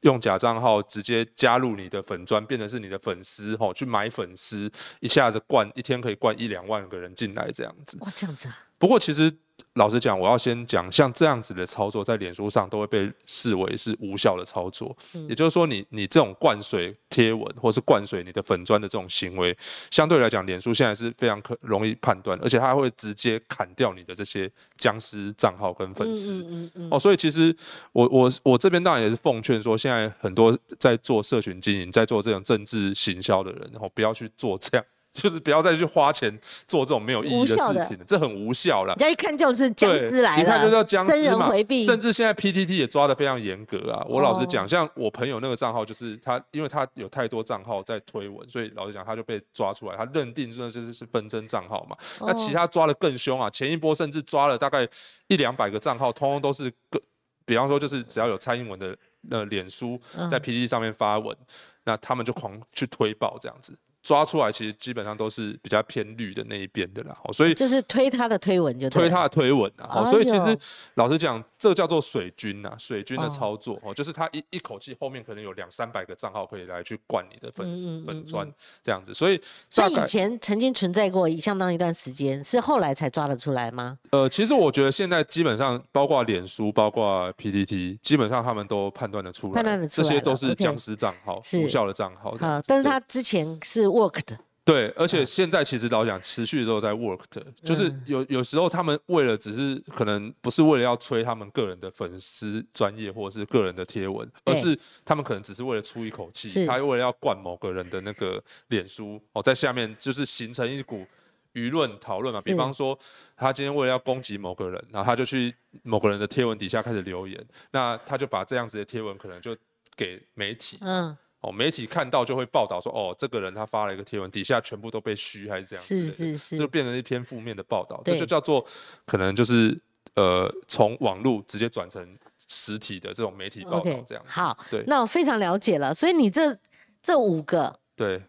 用假账号直接加入你的粉砖，变成是你的粉丝吼，去买粉丝，一下子灌一天可以灌一两万个人进来这样子。哇，这样子啊，不过其实老实讲，我要先讲，像这样子的操作，在脸书上都会被视为是无效的操作。也就是说你，你这种灌水贴文，或是灌水你的粉砖的这种行为，相对来讲，脸书现在是非常可容易判断，而且它会直接砍掉你的这些僵尸账号跟粉丝。嗯嗯嗯哦，所以其实我我我这边当然也是奉劝说，现在很多在做社群经营、在做这种政治行销的人，然后不要去做这样，就是不要再去花钱做这种没有意义的事情，这很无效了人。家一看就是僵对尸来了，一看就叫僵生尸嘛人回避，甚至现在 PTT 也抓的非常严格啊。我老实讲，哦像我朋友那个账号，就是他，因为他有太多账号在推文，所以老实讲，他就被抓出来，他认定说这是是纷争账号嘛。那其哦他抓的更凶啊，前一波甚至抓了大概一两百个账号，通通都是个，比方说就是只要有蔡英文的呃脸书嗯在 PTT 上面发文，那他们就狂去推爆这样子。抓出来其实基本上都是比较偏绿的那一边的啦，哦所以就是推他的推文就推他的推文啊，哦哎所以其实老实讲，这叫做水军呐、水军的哦操作哦，就是他一一口气后面可能有两三百个账号可以来去灌你的粉丝粉砖这样子，所以所以以前曾经存在过相当一段时间，是后来才抓得出来吗？呃，其实我觉得现在基本上包括脸书、包括 PTT，基本上他们都判断得出来，判断得出来这些都是僵尸账号、无效的账号这样好，子。对但是他之前是 work 的，对，而且现在其实老实讲，持续都有在 work 的，就是嗯有有时候他们为了只是可能不是为了要吹他们个人的粉丝专业或者是个人的贴文，而是他们可能只是为了出一口是。气，他为了要灌某个人的那个脸书哦，在下面就是形成一股舆论讨论嘛。比方说，他今天为了要攻击某个人，然后他就去某个人的贴文底下开始留言，那他就把这样子的贴文可能就给媒体，嗯，哦，媒体看到就会报道说，哦，这个人他发了一个贴文，底下全部都被虚还是这样子是是，是就是变成一篇负面的报道，对这就叫做可能就是呃从网络直接转成实体的这种媒体报道这样。好，对那我非常了解了。所以你这这五个，对，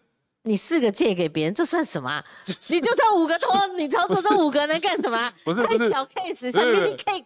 你四个借给别人，这算什么啊、你就算五个托，你操作这五个能干什么啊？不是太小 case，像 mini cake，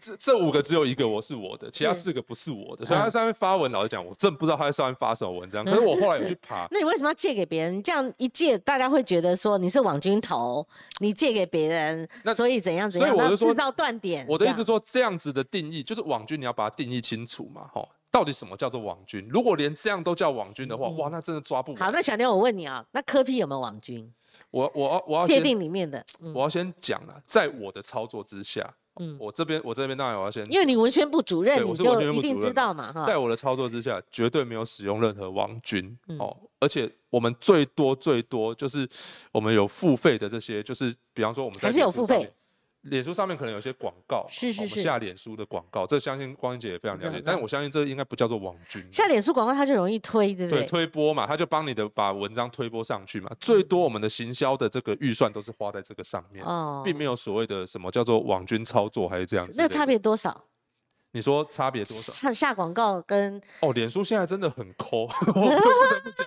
这这五个只有一个我是我的，其他四个不是我的，所以嗯他在上面发文，老实讲，我真不知道他在上面发什么文章。可是我后来有去爬，那你为什么要借给别人？你这样一借，大家会觉得说你是网军头，你借给别人，那所以怎样怎样，所以我就说然后制造断点。我的意思是说，这样子的定义就是网军，你要把它定义清楚嘛，吼。到到底什么叫做网军？如果连这样都叫网军的话，哇，那真的抓不好，那小牛，我问你啊，那科批有没有网军？我我要我要界定里面的，嗯我要先讲了，在我的操作之下，嗯我这边我这边当然我要先，因为你文宣部主任，你就一定知道嘛，哈在。我的操作之下，绝对没有使用任何王军、嗯哦，而且我们最多最多就是我们有付费的这些，就是比方说我们在还是有付费脸书上面。可能有些广告是是是下脸书的广告，这相信光英姐也非常了解，但是我相信这应该不叫做网军，下脸书广告，它就容易推，对不对对？推播嘛，它就帮你的把文章推播上去嘛，最多我们的行销的这个预算都是花在这个上面，哦并没有所谓的什么叫做网军操作还是这样子。那差？别多少？你说差别多少？下下广告跟哦，脸书现在真的很抠，我不得不讲，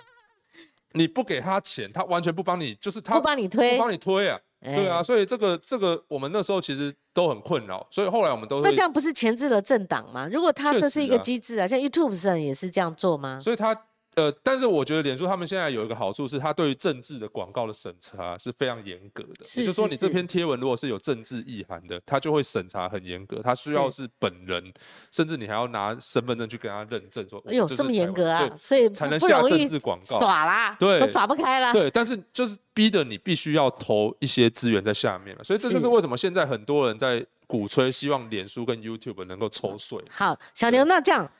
你不给他钱，他完全不帮你，就是他不帮你推不，帮你推啊，对啊，哎，所以这个这个我们那时候其实都很困扰，所以后来我们都那这，样不是前置了政党吗？如果他确这是一个机制啊，像 YouTube 上也是这样做吗？所以他呃，但是我觉得脸书他们现在有一个好处是，他对于政治的广告的审查是非常严格的，就是说你这篇贴文如果是有政治意涵的，他就会审查很严格，他需要是是本人，甚至你还要拿身份证去跟他认证说，哎呦，这么严格啊，所以才能下政治广告。耍啦，对都耍不开啦。对，但是就是逼得你必须要投一些资源在下面嘛，所以这就是是为什么现在很多人在鼓吹，希望脸书跟 YouTube 能够抽税。好，小牛，那这样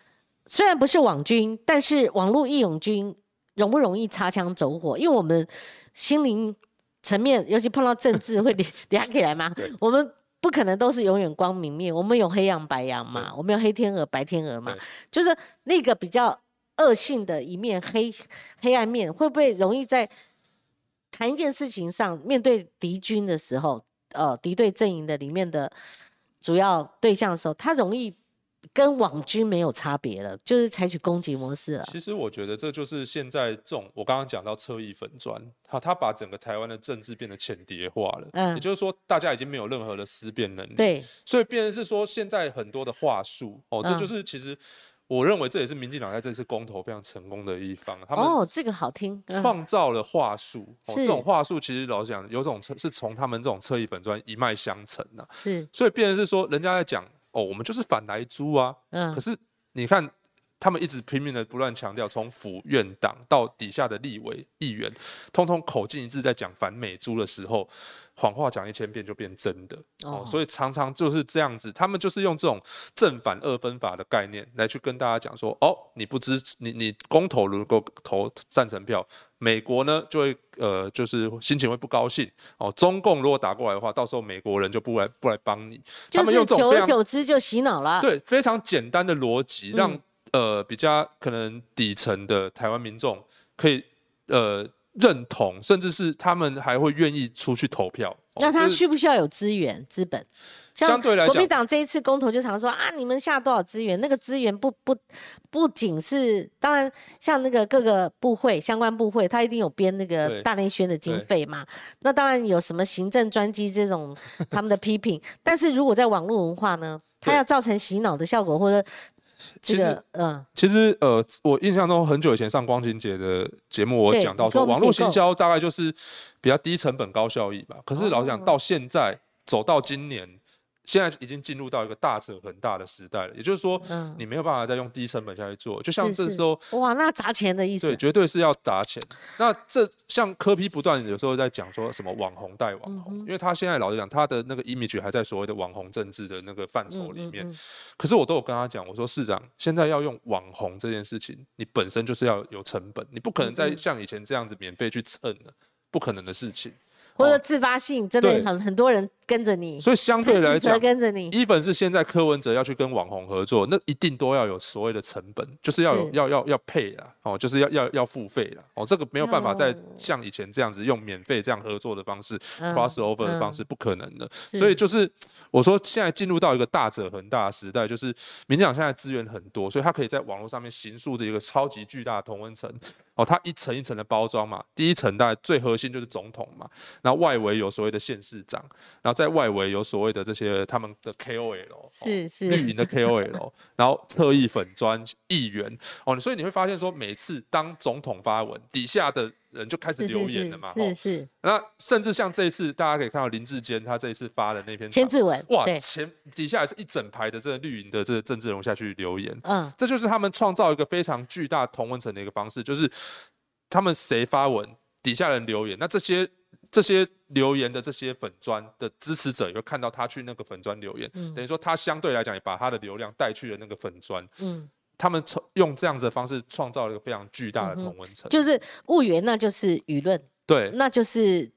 虽然不是网军，但是网络义勇军容不容易擦枪走火？因为我们心灵层面，尤其碰到政治会连连起来嘛。我们不可能都是永远光明面，我们有黑羊白羊嘛，我们有黑天鹅白天鹅嘛，就是那个比较恶性的一面，黑黑暗面，会不会容易在谈一件事情上，面对敌军的时候，呃，敌对阵营的里面的主要对象的时候，他容易跟网军没有差别了，就是采取攻击模式了。其实我觉得这就是现在这种我刚刚讲到侧翼粉砖，他他把整个台湾的政治变得浅碟化了，嗯。也就是说大家已经没有任何的思辨能力，，对，所以变成是说现在很多的话术哦，这嗯。就是其实我认为这也是民进党在这次公投非常成功的一方，他们哦，这个好听，嗯。创造了话术，哦，是这种话术其实老实讲，有种侧是从他们这种侧翼粉砖一脉相承呐、是，所以变成是说，人家在讲哦，我们就是反来租啊，嗯可，是你看。他们一直拼命的不断强调，从府院党到底下的立委议员，通通口径一致在讲反美猪的时候，谎话讲一千遍就变真的哦哦所以常常就是这样子，他们就是用这种正反二分法的概念来去跟大家讲说，哦，你不支持你你公投如果投赞成票，美国呢就会呃就是心情会不高兴。哦，中共如果打过来的话，到时候美国人就不来不来帮你，就是久而久之就洗脑了。对，非常简单的逻辑，让、嗯呃比较可能底层的台湾民众可以呃认同，甚至是他们还会愿意出去投票。哦那他需不需要有资源、资本？相对来讲国民党这一次公投就常说啊，你们下多少资源？那个资源不不不仅是，当然像那个各个部会相关部会，他一定有编那个大内宣的经对费嘛。那当然有什么行政专机这种他们的批评，但是如果在网络文化呢，它要造成洗脑的效果，或者这其实个嗯其实呃，我印象中很久以前上光景节的节目，我对讲到说网络行销大概就是比较低成本高效益吧。可是老实讲，哦到现在走到今年，现在已经进入到一个大者很大的时代了。也就是说，嗯，你没有办法再用低成本下去做，就像这时候哇，那砸钱的意思对，思，绝对是要砸钱。那这像科批不断有时候在讲说什么网红带网红，嗯因为他现在老实讲，他的那个 image 还在所谓的网红政治的那个范畴里面。可是我都有跟他讲，我说市长现在要用网红这件事情，你本身就是要有成本，你不可能再像以前这样子免费去蹭了，不可能的事情。或者自发性，真的很很多人跟着你，所以相对来贪讲跟着你，一本是现在柯文哲要去跟网红合作，那一定都要有所谓的成本，就是要有是。要要要配啦，哦，就是要要要付费啦，哦，这个没有办法再哦。像以前这样子用免费这样合作的方式、嗯 cross over 的方嗯式，不可能的。所以就是我说，现在进入到一个大者恒大的时代，就是民进党现在资源很多，所以他可以在网络上面形塑的一个超级巨大的同温层。哦，它一层一层的包装嘛，第一层大概最核心就是总统嘛，然后外围有所谓的县市长，然后在外围有所谓的这些他们的 KOL，哦是是绿营的 KOL，然后侧翼粉砖议员哦，所以你会发现说，每次当总统发文，底下的人就开始留言了嘛。吼是是那甚至像这一次，大家可以看到林志坚他这一次发的那篇长千字文，哇，前底下也是一整排的这个绿营的这个政治人物下去留言，嗯这就是他们创造一个非常巨大同文层的一个方式，就是他们谁发文，底下人留言，那这些这些留言的这些粉砖的支持者也会看到他去那个粉砖留言，嗯。等于说他相对来讲也把他的流量带去了那个粉砖，嗯，他们创用这样子的方式创造了一个非常巨大的同温层，就是物源，那就是舆论，对。那就是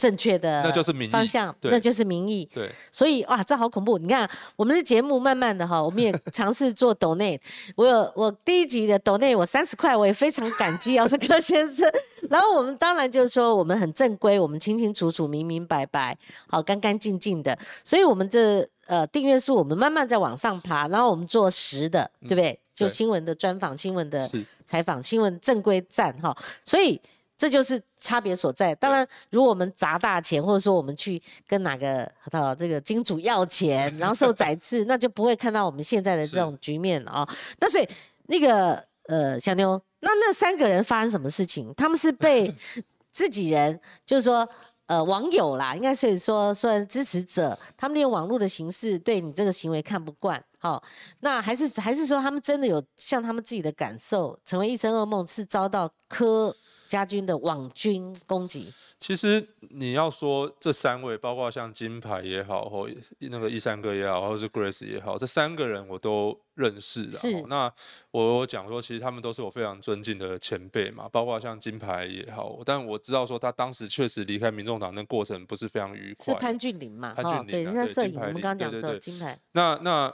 正确的，那就是民意方向，那就是民意。对，所以哇，这好恐怖！你看我们的节目，慢慢的哈，我们也尝试做抖内。我有我第一集的抖内，我三十块，我也非常感激姚世科先生。然后我们当然就是说，我们很正规，我们清清楚楚、明明白白，好干干净净的。所以我们这呃订阅数，我们慢慢在往上爬。然后我们做实的，对不对？就对新闻的专访、新闻的采访、新闻正规站哈。所以这就是差别所在。当然，如果我们砸大钱，或者说我们去跟哪个呃这个金主要钱，然后受宰制，那就不会看到我们现在的这是种局面了啊、那所以那个呃小妞，那那三个人发生什么事情？他们是被 自己人，就是说。呃，网友啦，应该是说算支持者，他们利用网络的形式对你这个行为看不惯，好、那还是还是说他们真的有像他们自己的感受，成为一生噩梦，是遭到柯家军的网军攻击？其实你要说这三位，包括像金牌也好，或那个一三哥也好，或者是 Grace 也好，这三个人我都认识的。那我有讲说，其实他们都是我非常尊敬的前辈嘛，包括像金牌也好，但我知道说他当时确实离开民众党那过程不是非常愉快。是潘俊霖嘛？潘俊霖对，啊人家摄影，我们刚刚讲说对对对金牌，那那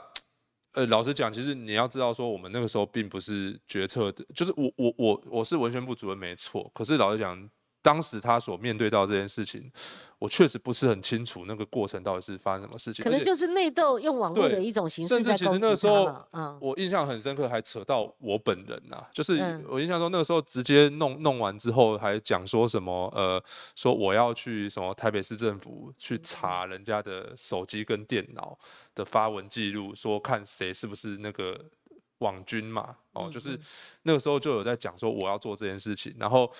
呃，老实讲，其实你要知道说，我们那个时候并不是决策的，就是我我我我是文宣部主任没错，可是老实讲，当时他所面对到这件事情，我确实不是很清楚那个过程到底是发生什么事情，可能就是内斗用网络的一种形式甚至其实在攻击那个时候。嗯，我印象很深刻，还扯到我本人呐、就是嗯我印象中那个时候直接弄弄完之后，还讲说什么呃，说我要去什么台北市政府去查人家的手机跟电脑的发文记录，说看谁是不是那个网军嘛，哦，嗯就是嗯那个时候就有在讲说我要做这件事情，然后。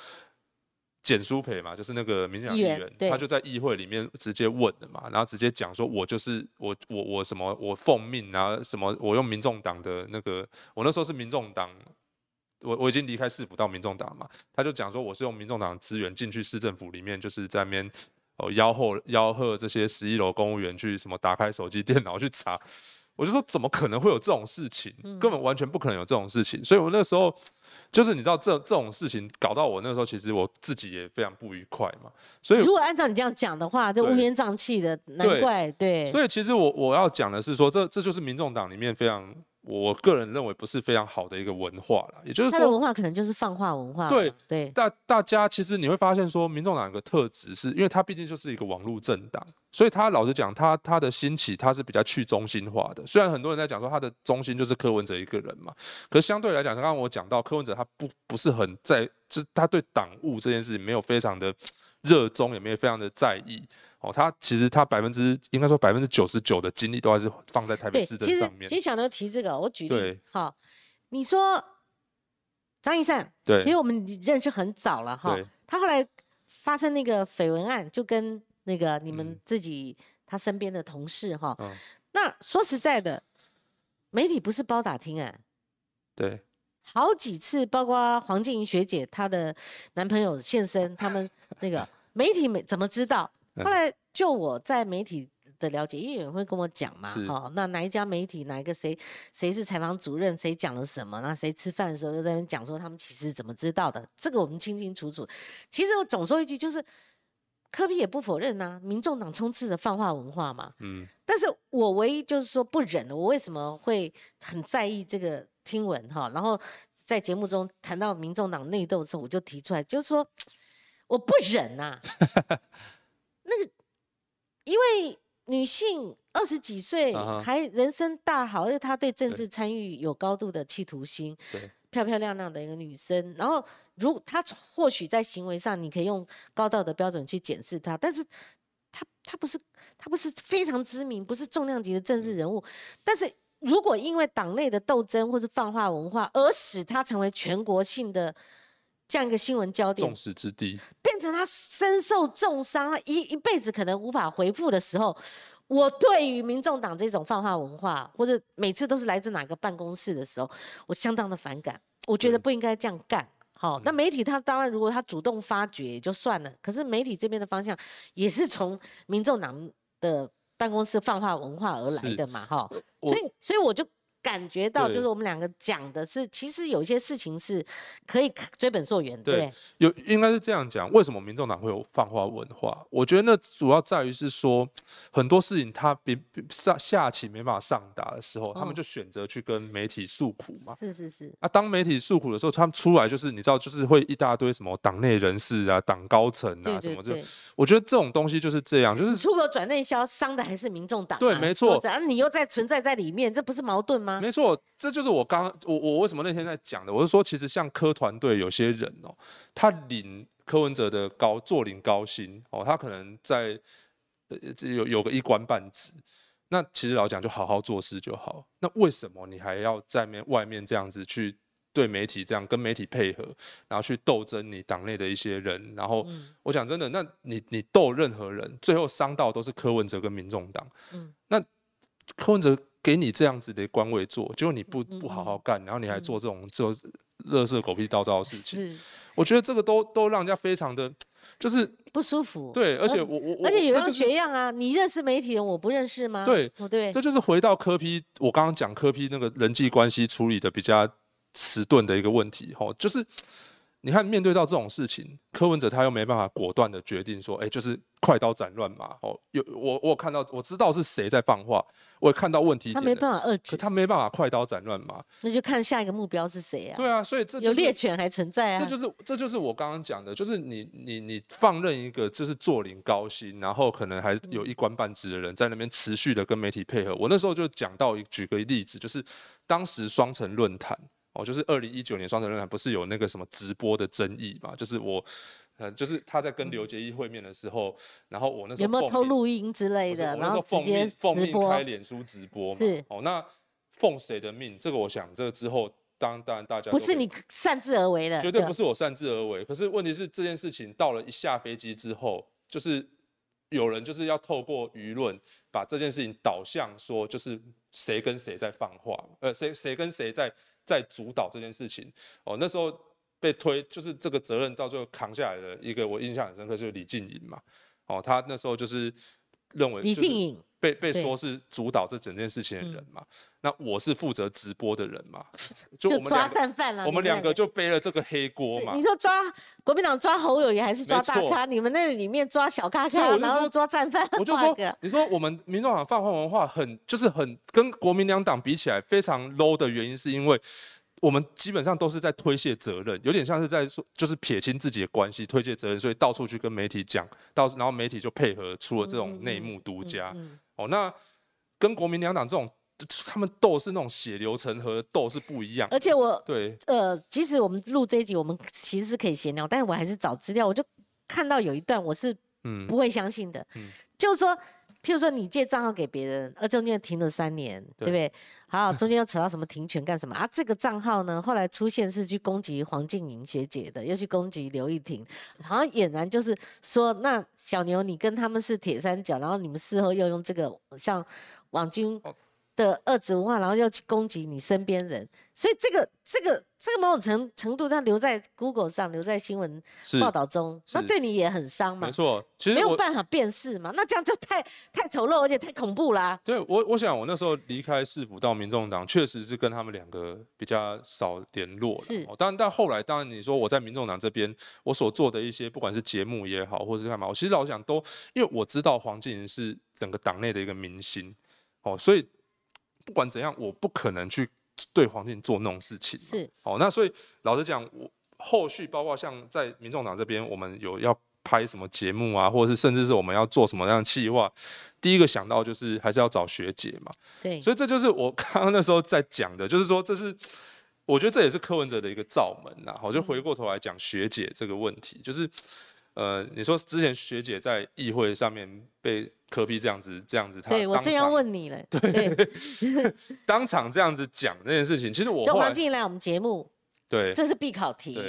简书培嘛，就是那个民进党议员他就在议会里面直接问的嘛，然后直接讲说，我就是我我我什么我奉命啊，什么我用民众党的那个，我那时候是民众党，我我已经离开市府到民众党嘛，他就讲说我是用民众党的资源进去市政府里面，就是在那边哦吆喝吆喝这些十一楼公务员去什么打开手机电脑去查，我就说怎么可能会有这种事情，根本完全不可能有这种事情，所以我那时候。就是你知道这这种事情搞到我那时候，其实我自己也非常不愉快嘛，所以如果按照你这样讲的话，这乌烟瘴气的，难怪对。所以其实我我要讲的是说，这这就是民众党里面非常，我个人认为不是非常好的一个文化了。也就是说，他的文化可能就是放话文化了。对对，大大家其实你会发现说，民众党有个特质是，因为它毕竟就是一个网络政党，所以他老实讲，他他的兴起他是比较去中心化的。虽然很多人在讲说他的中心就是柯文哲一个人嘛，可是相对来讲，刚刚我讲到柯文哲他不不是很在，就是他对党务这件事情没有非常的热衷，也没有非常的在意。哦，他其实他百分之应该说百分之九十九的精力都还是放在台北对，市其实政上面其。实小牛提这个，我举例对，好，你说张一善，对其实我们认识很早了哈，他后来发生那个绯闻案，就跟那个你们嗯自己他身边的同事哈，嗯，那说实在的，媒体不是包打听哎、对，好几次，包括黄静怡学姐她的男朋友现身，他们那个媒体没怎么知道？嗯后来就我在媒体的了解，因为有人会跟我讲嘛，是哦，那哪一家媒体哪一个谁谁是采访主任，谁讲了什么，那谁吃饭的时候又在那边讲说他们其实怎么知道的，这个我们清清楚楚。其实我总说一句，就是科比也不否认呐、民众党充斥着泛化文化嘛，嗯，但是我唯一就是说不忍的，我为什么会很在意这个听闻哈？然后在节目中谈到民众党内斗的时候，我就提出来，就是说我不忍呐、那个因为女性二十几岁啊还人生大好，而且她对政治参与有高度的企图心，对，漂漂亮亮的一个女生，然后如她或许在行为上你可以用高道德标准去检视她，但是她她不是她不是非常知名，不是重量级的政治人物，但是如果因为党内的斗争或是放化文化而使她成为全国性的这样一个新闻焦点。众，矢之的，变成他身受重伤，他一一辈子可能无法回复的时候，我对于民众党这种泛化文化，或者每次都是来自哪个办公室的时候，我相当的反感。我觉得不应该这样干。好，那媒体他当然，如果他主动发掘也就算了，可是媒体这边的方向也是从民众党的办公室泛化文化而来的嘛，哈，所以所以我就感觉到，就是我们两个讲的是，其实有一些事情是可以追本溯源，对？有应该是这样讲，为什么民众党会有泛化文化？我觉得那主要在于是说，很多事情他别别上下棋没办法上达的时候，他哦们就选择去跟媒体诉苦嘛。是是是，啊，当媒体诉苦的时候，他们出来就是你知道，就是会一大堆什么党内人士啊、党高层啊对什么，就。我觉得这种东西就是这样，就是出口转内销伤的还是民众党、啊，对没错啊，你又在存在在里面，这不是矛盾吗？没错，这就是我刚我我为什么那天在讲的，我是说，其实像科团队有些人哦，他领柯文哲的高坐领高薪哦，他可能在有有个一官半职，那其实老讲就好好做事就好。那为什么你还要在面外面这样子去对媒体这样跟媒体配合，然后去斗争你党内的一些人？然后嗯我讲真的，那你你斗任何人，最后伤到都是柯文哲跟民众党。嗯那柯文哲给你这样子的官位做，结果你不嗯不好好干，然后你还做这种这种乐色狗屁叨叨的事情，我觉得这个都都让人家非常的，就是不舒服。对，而且我我我而且有样学样啊，你认识媒体人，我不认识吗？对哦对，这就是回到科批，我刚刚讲科批那个人际关系处理的比较迟钝的一个问题，吼，就是你看面对到这种事情，柯文哲他又没办法果断的决定说，哎、就是快刀斩乱麻，哦，有我我有看到我知道是谁在放话，我也看到问题他没办法遏制，他没办法快刀斩乱麻，那就看下一个目标是谁啊？对啊，所以这就是有猎犬还存在啊？这就是这就是我刚刚讲的，就是你你你放任一个就是坐领高薪，然后可能还有一官半职的人在那边持续的跟媒体配合。我那时候就讲到一举个例子，就是当时双城论坛哦，就是二零一九年双城论坛不是有那个什么直播的争议嘛？就是我呃，就是他在跟刘杰一会面的时候，然后我那时候有没有偷录音之类的？然后奉命奉命开，脸书直播嘛是。哦，那奉谁的命？这个我想这个之后。当当然，大家不是你擅自而为的，绝对不是我擅自而为。可是问题是这件事情到了一下飞机之后，就是有人就是要透过舆论把这件事情导向说，就是谁跟谁在放话，呃，谁谁跟谁在在主导这件事情。哦，那时候被推就是这个责任到最后扛下来的一个我印象很深刻，就是李静颖嘛。哦，他那时候就是认为李静颖，被被说是主导这整件事情的人嘛。那我是负责直播的人嘛，就就抓战犯了。我们两个就背了这个黑锅嘛你。说抓国民党抓侯友宜还是抓大咖？你们那里面抓小咖咖，然后抓战犯，我就说你说我们民众党泛化文化很就是很跟国民两党比起来非常 low 的原因，是因为我们基本上都是在推卸责任，有点像是在说就是撇清自己的关系，推卸责任，所以到处去跟媒体讲，到然后媒体就配合出了这种内幕独家。嗯哦，那跟国民两党这种他们斗是那种血流成河的斗是不一样。而且我对呃，即使我们录这一集，我们其实是可以闲聊，但是我还是找资料，我就看到有一段我是嗯不会相信的，嗯就是说，譬如说你借账号给别人，而中间停了三年，对不对？好，中间又 扯到什么停权干什么啊？这个账号呢，后来出现是去攻击黄静莹学姐的，又去攻击刘亦婷，好像俨然就是说，那小牛你跟他们是铁三角，然后你们事后又用这个像网军哦的二子文化，然后又去攻击你身边人，所以这个这个这个某种程程度，它留在 Google 上，留在新闻是报道中，那是对你也很伤嘛没。错，其没实没有办法辨识嘛，那这样就太太丑陋，而且太恐怖啦、对我，我想我那时候离开市府到民众党，确实是跟他们两个比较少联络了。是哦，当然，但后来当然你说我在民众党这边，我所做的一些不管是节目也好，或者是干嘛，我其实老想都，因为我知道黄静莹是整个党内的一个明星，哦，所以不管怎样，我不可能去对黄静做那种事情嘛。是哦，那所以老实讲，我后续包括像在民众党这边，我们有要拍什么节目啊，或者是甚至是我们要做什么样的企划，第一个想到就是还是要找学姐嘛。对，所以这就是我 刚刚那时候在讲的，就是说这是。我觉得这也是柯文哲的一个罩门呐，好，就回过头来讲学姐这个问题，就是，呃，你说之前学姐在议会上面被科批这样子这样子，他对我正要问你了，对，当场这样子讲这件事情，其实我就黄静怡来我们节目，对这是必考题。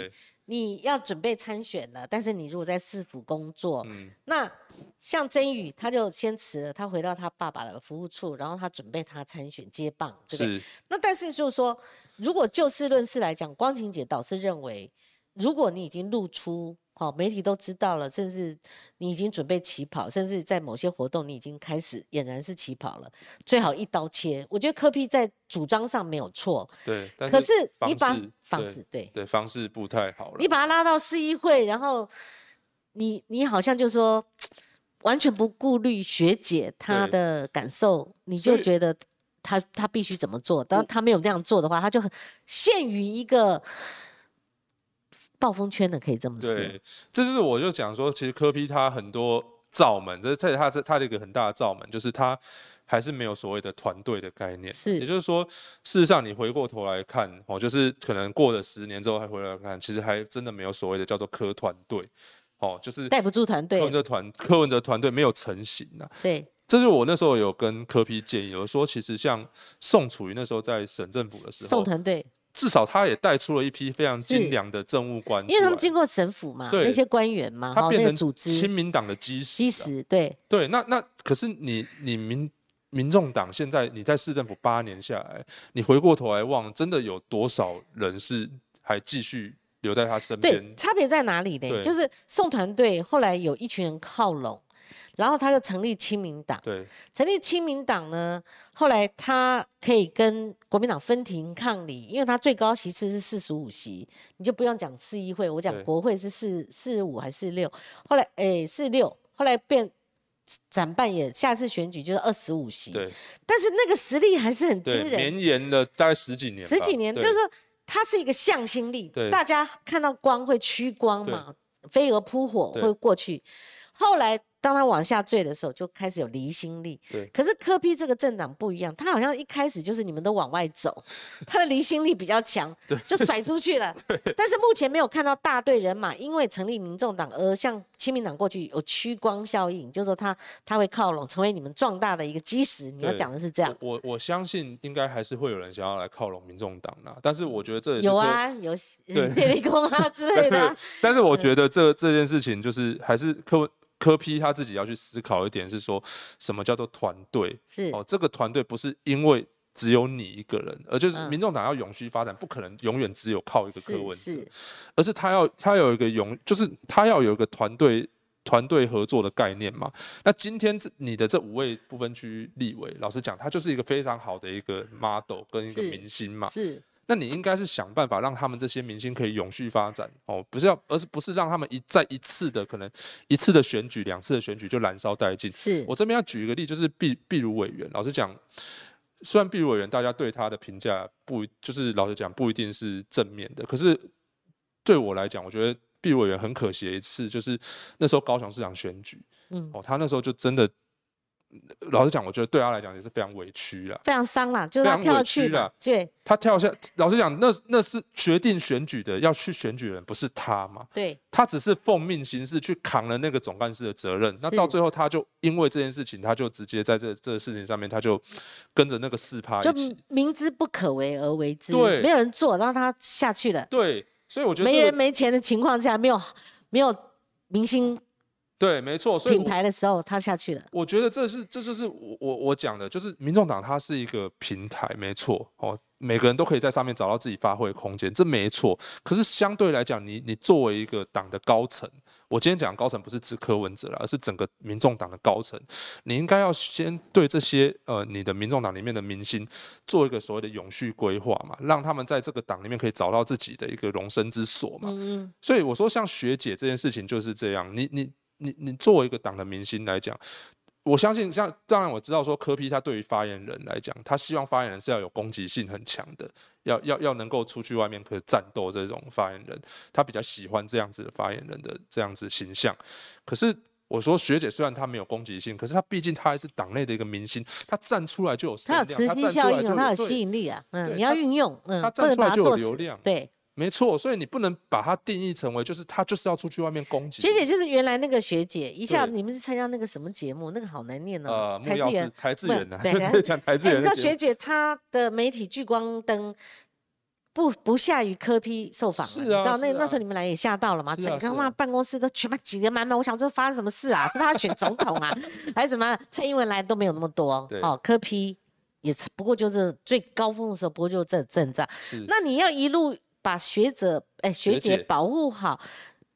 你要准备参选了，但是你如果在市府工作，嗯那像真宇他就先辞了，他回到他爸爸的服务处，然后他准备他参选接棒，对不对？是那但是就是说，如果就事论事来讲，光晴姐倒是认为，如果你已经露出，好、媒体都知道了，甚至你已经准备起跑，甚至在某些活动你已经开始俨然是起跑了，最好一刀切。我觉得柯 P 在主张上没有错，对，但可是你把方式对对对方式不太好了你。把他拉到市议会，然后你你好像就说完全不顾虑学姐她的感受，你就觉得他他必须怎么做？当他没有那样做的话，他就很陷于一个暴风圈的，可以这么说。对，这就是我就讲说，其实科批他很多罩门，这这他这他的一个很大的罩门，就是他还是没有所谓的团队的概念。是也就是说，事实上你回过头来看，哦，就是可能过了十年之后还回来看，其实还真的没有所谓的叫做科团队，哦，就是带不住团队柯文，哲团柯文哲团队没有成型啊。对，这就是我那时候有跟柯批建议，我说其实像宋楚瑜那时候在省政府的时候，宋团队，至少他也带出了一批非常精良的政务官，因为他们经过省府嘛，那些官员嘛，他变成组织亲民党的基石、基。石，对，对，那那可是你你民民众党现在你在市政府八年下来，你回过头来望，真的有多少人是还继续留在他身对边，？差别在哪里呢？就是宋团队后来有一群人靠拢，然后他就成立亲民党。对。成立亲民党呢，后来他可以跟国民党分庭抗礼，因为他最高席次是四十五席，你就不用讲市议会，我讲对。国会是四四五还是六，后来诶四六，后来变展办也下次选举就是二十五席，对。但是那个实力还是很惊，人，绵延了大概十几年，十几年，就是说它是一个向心力对，大家看到光会趋光嘛，飞蛾扑火对。会过去。后来当他往下坠的时候，就开始有离心力。对可是科批这个政党不一样，他好像一开始就是你们都往外走，他的离心力比较强，就甩出去了。但是目前没有看到大队人马因为成立民众党而向亲民党过去有趋光效应，就是说他他会靠拢，成为你们壮大的一个基石。你要对讲的是这样。我我我相信应该还是会有人想要来靠拢民众党的，但是我觉得这也是有啊，有对电力工啊之类的啊、但是我觉得这这件事情就是还是柯文柯批他自己要去思考一点，是说什么叫做团队是哦？这个团队不是因为只有你一个人，而就是嗯民众党要永续发展，不可能永远只有靠一个柯文哲是，，而是他要他有一个永，就是他要有一个团队。团队合作的概念嘛，那今天这你的这五位不分区立委，老实讲，他就是一个非常好的一个 model 跟一个明星嘛。是那你应该是想办法让他们这些明星可以永续发展哦，不是要，而是不是让他们一再一次的可能一次的选举、两次的选举就燃烧殆尽。是，我这边要举一个例，就是毕毕如委员，老实讲，虽然毕如委员大家对他的评价不，就是老实讲不一定是正面的，可是对我来讲，我觉得毕如委员很可惜的一次，就是那时候高雄市长选举，嗯，哦，他那时候就真的，老实讲，我觉得对他来讲也是非常委屈了。非常伤啦，就是他跳去了，对他跳下，老实讲，那那是决定选举的，要去选举人不是他嘛？对他只是奉命行事去扛了那个总干事的责任。那到最后，他就因为这件事情，他就直接在这这个事情上面，他就跟着那个四趴就。明知不可为而为之，对没有人做，让他下去了，对，所以我觉得、没这个、人没钱的情况下，没有没有明星对，没错。所以品我牌的时候，他下去了，我觉得这是这就是我我我讲的，就是民众党它是一个平台，没错哦，每个人都可以在上面找到自己发挥的空间，这没错。可是相对来讲，你你作为一个党的高层，我今天讲高层不是指柯文哲了，而是整个民众党的高层，你应该要先对这些呃你的民众党里面的明星做一个所谓的永续规划嘛，让他们在这个党里面可以找到自己的一个容身之所嘛。嗯所以我说，像学姐这件事情就是这样。你你你你作为一个党的明星来讲，我相信像当然我知道说柯批他对于发言人来讲，他希望发言人是要有攻击性很强的，要要要能够出去外面可以战斗这种发言人，他比较喜欢这样子的发言人的这样子形象。可是我说学姐虽然她没有攻击性，可是她毕竟她还是党内的一个明星，她站出来就有声量，他有磁她站出吸效应哦，来就对他有吸引力啊，嗯，你要他运用，嗯，她站出来就有流量，对。没错，所以你不能把它定义成为就是他就是要出去外面攻击。学姐就是原来那个学姐，一下你们是参加那个什么节目？那个好难念哦台资源。台资木源的，对 讲台资哎，你知道学姐她的媒体聚光灯不不下于科批受访了，是啊你知道那那时候你们来也吓到了嘛？整个嘛办公室都全部挤得满满，我想这发生什么事啊？是他选总统啊，还是怎么样？蔡英文来都没有那么多，对哦，科批也不过就是最高峰的时候，不过就这阵仗。是那你要一路把学者哎学学姐姐保护好。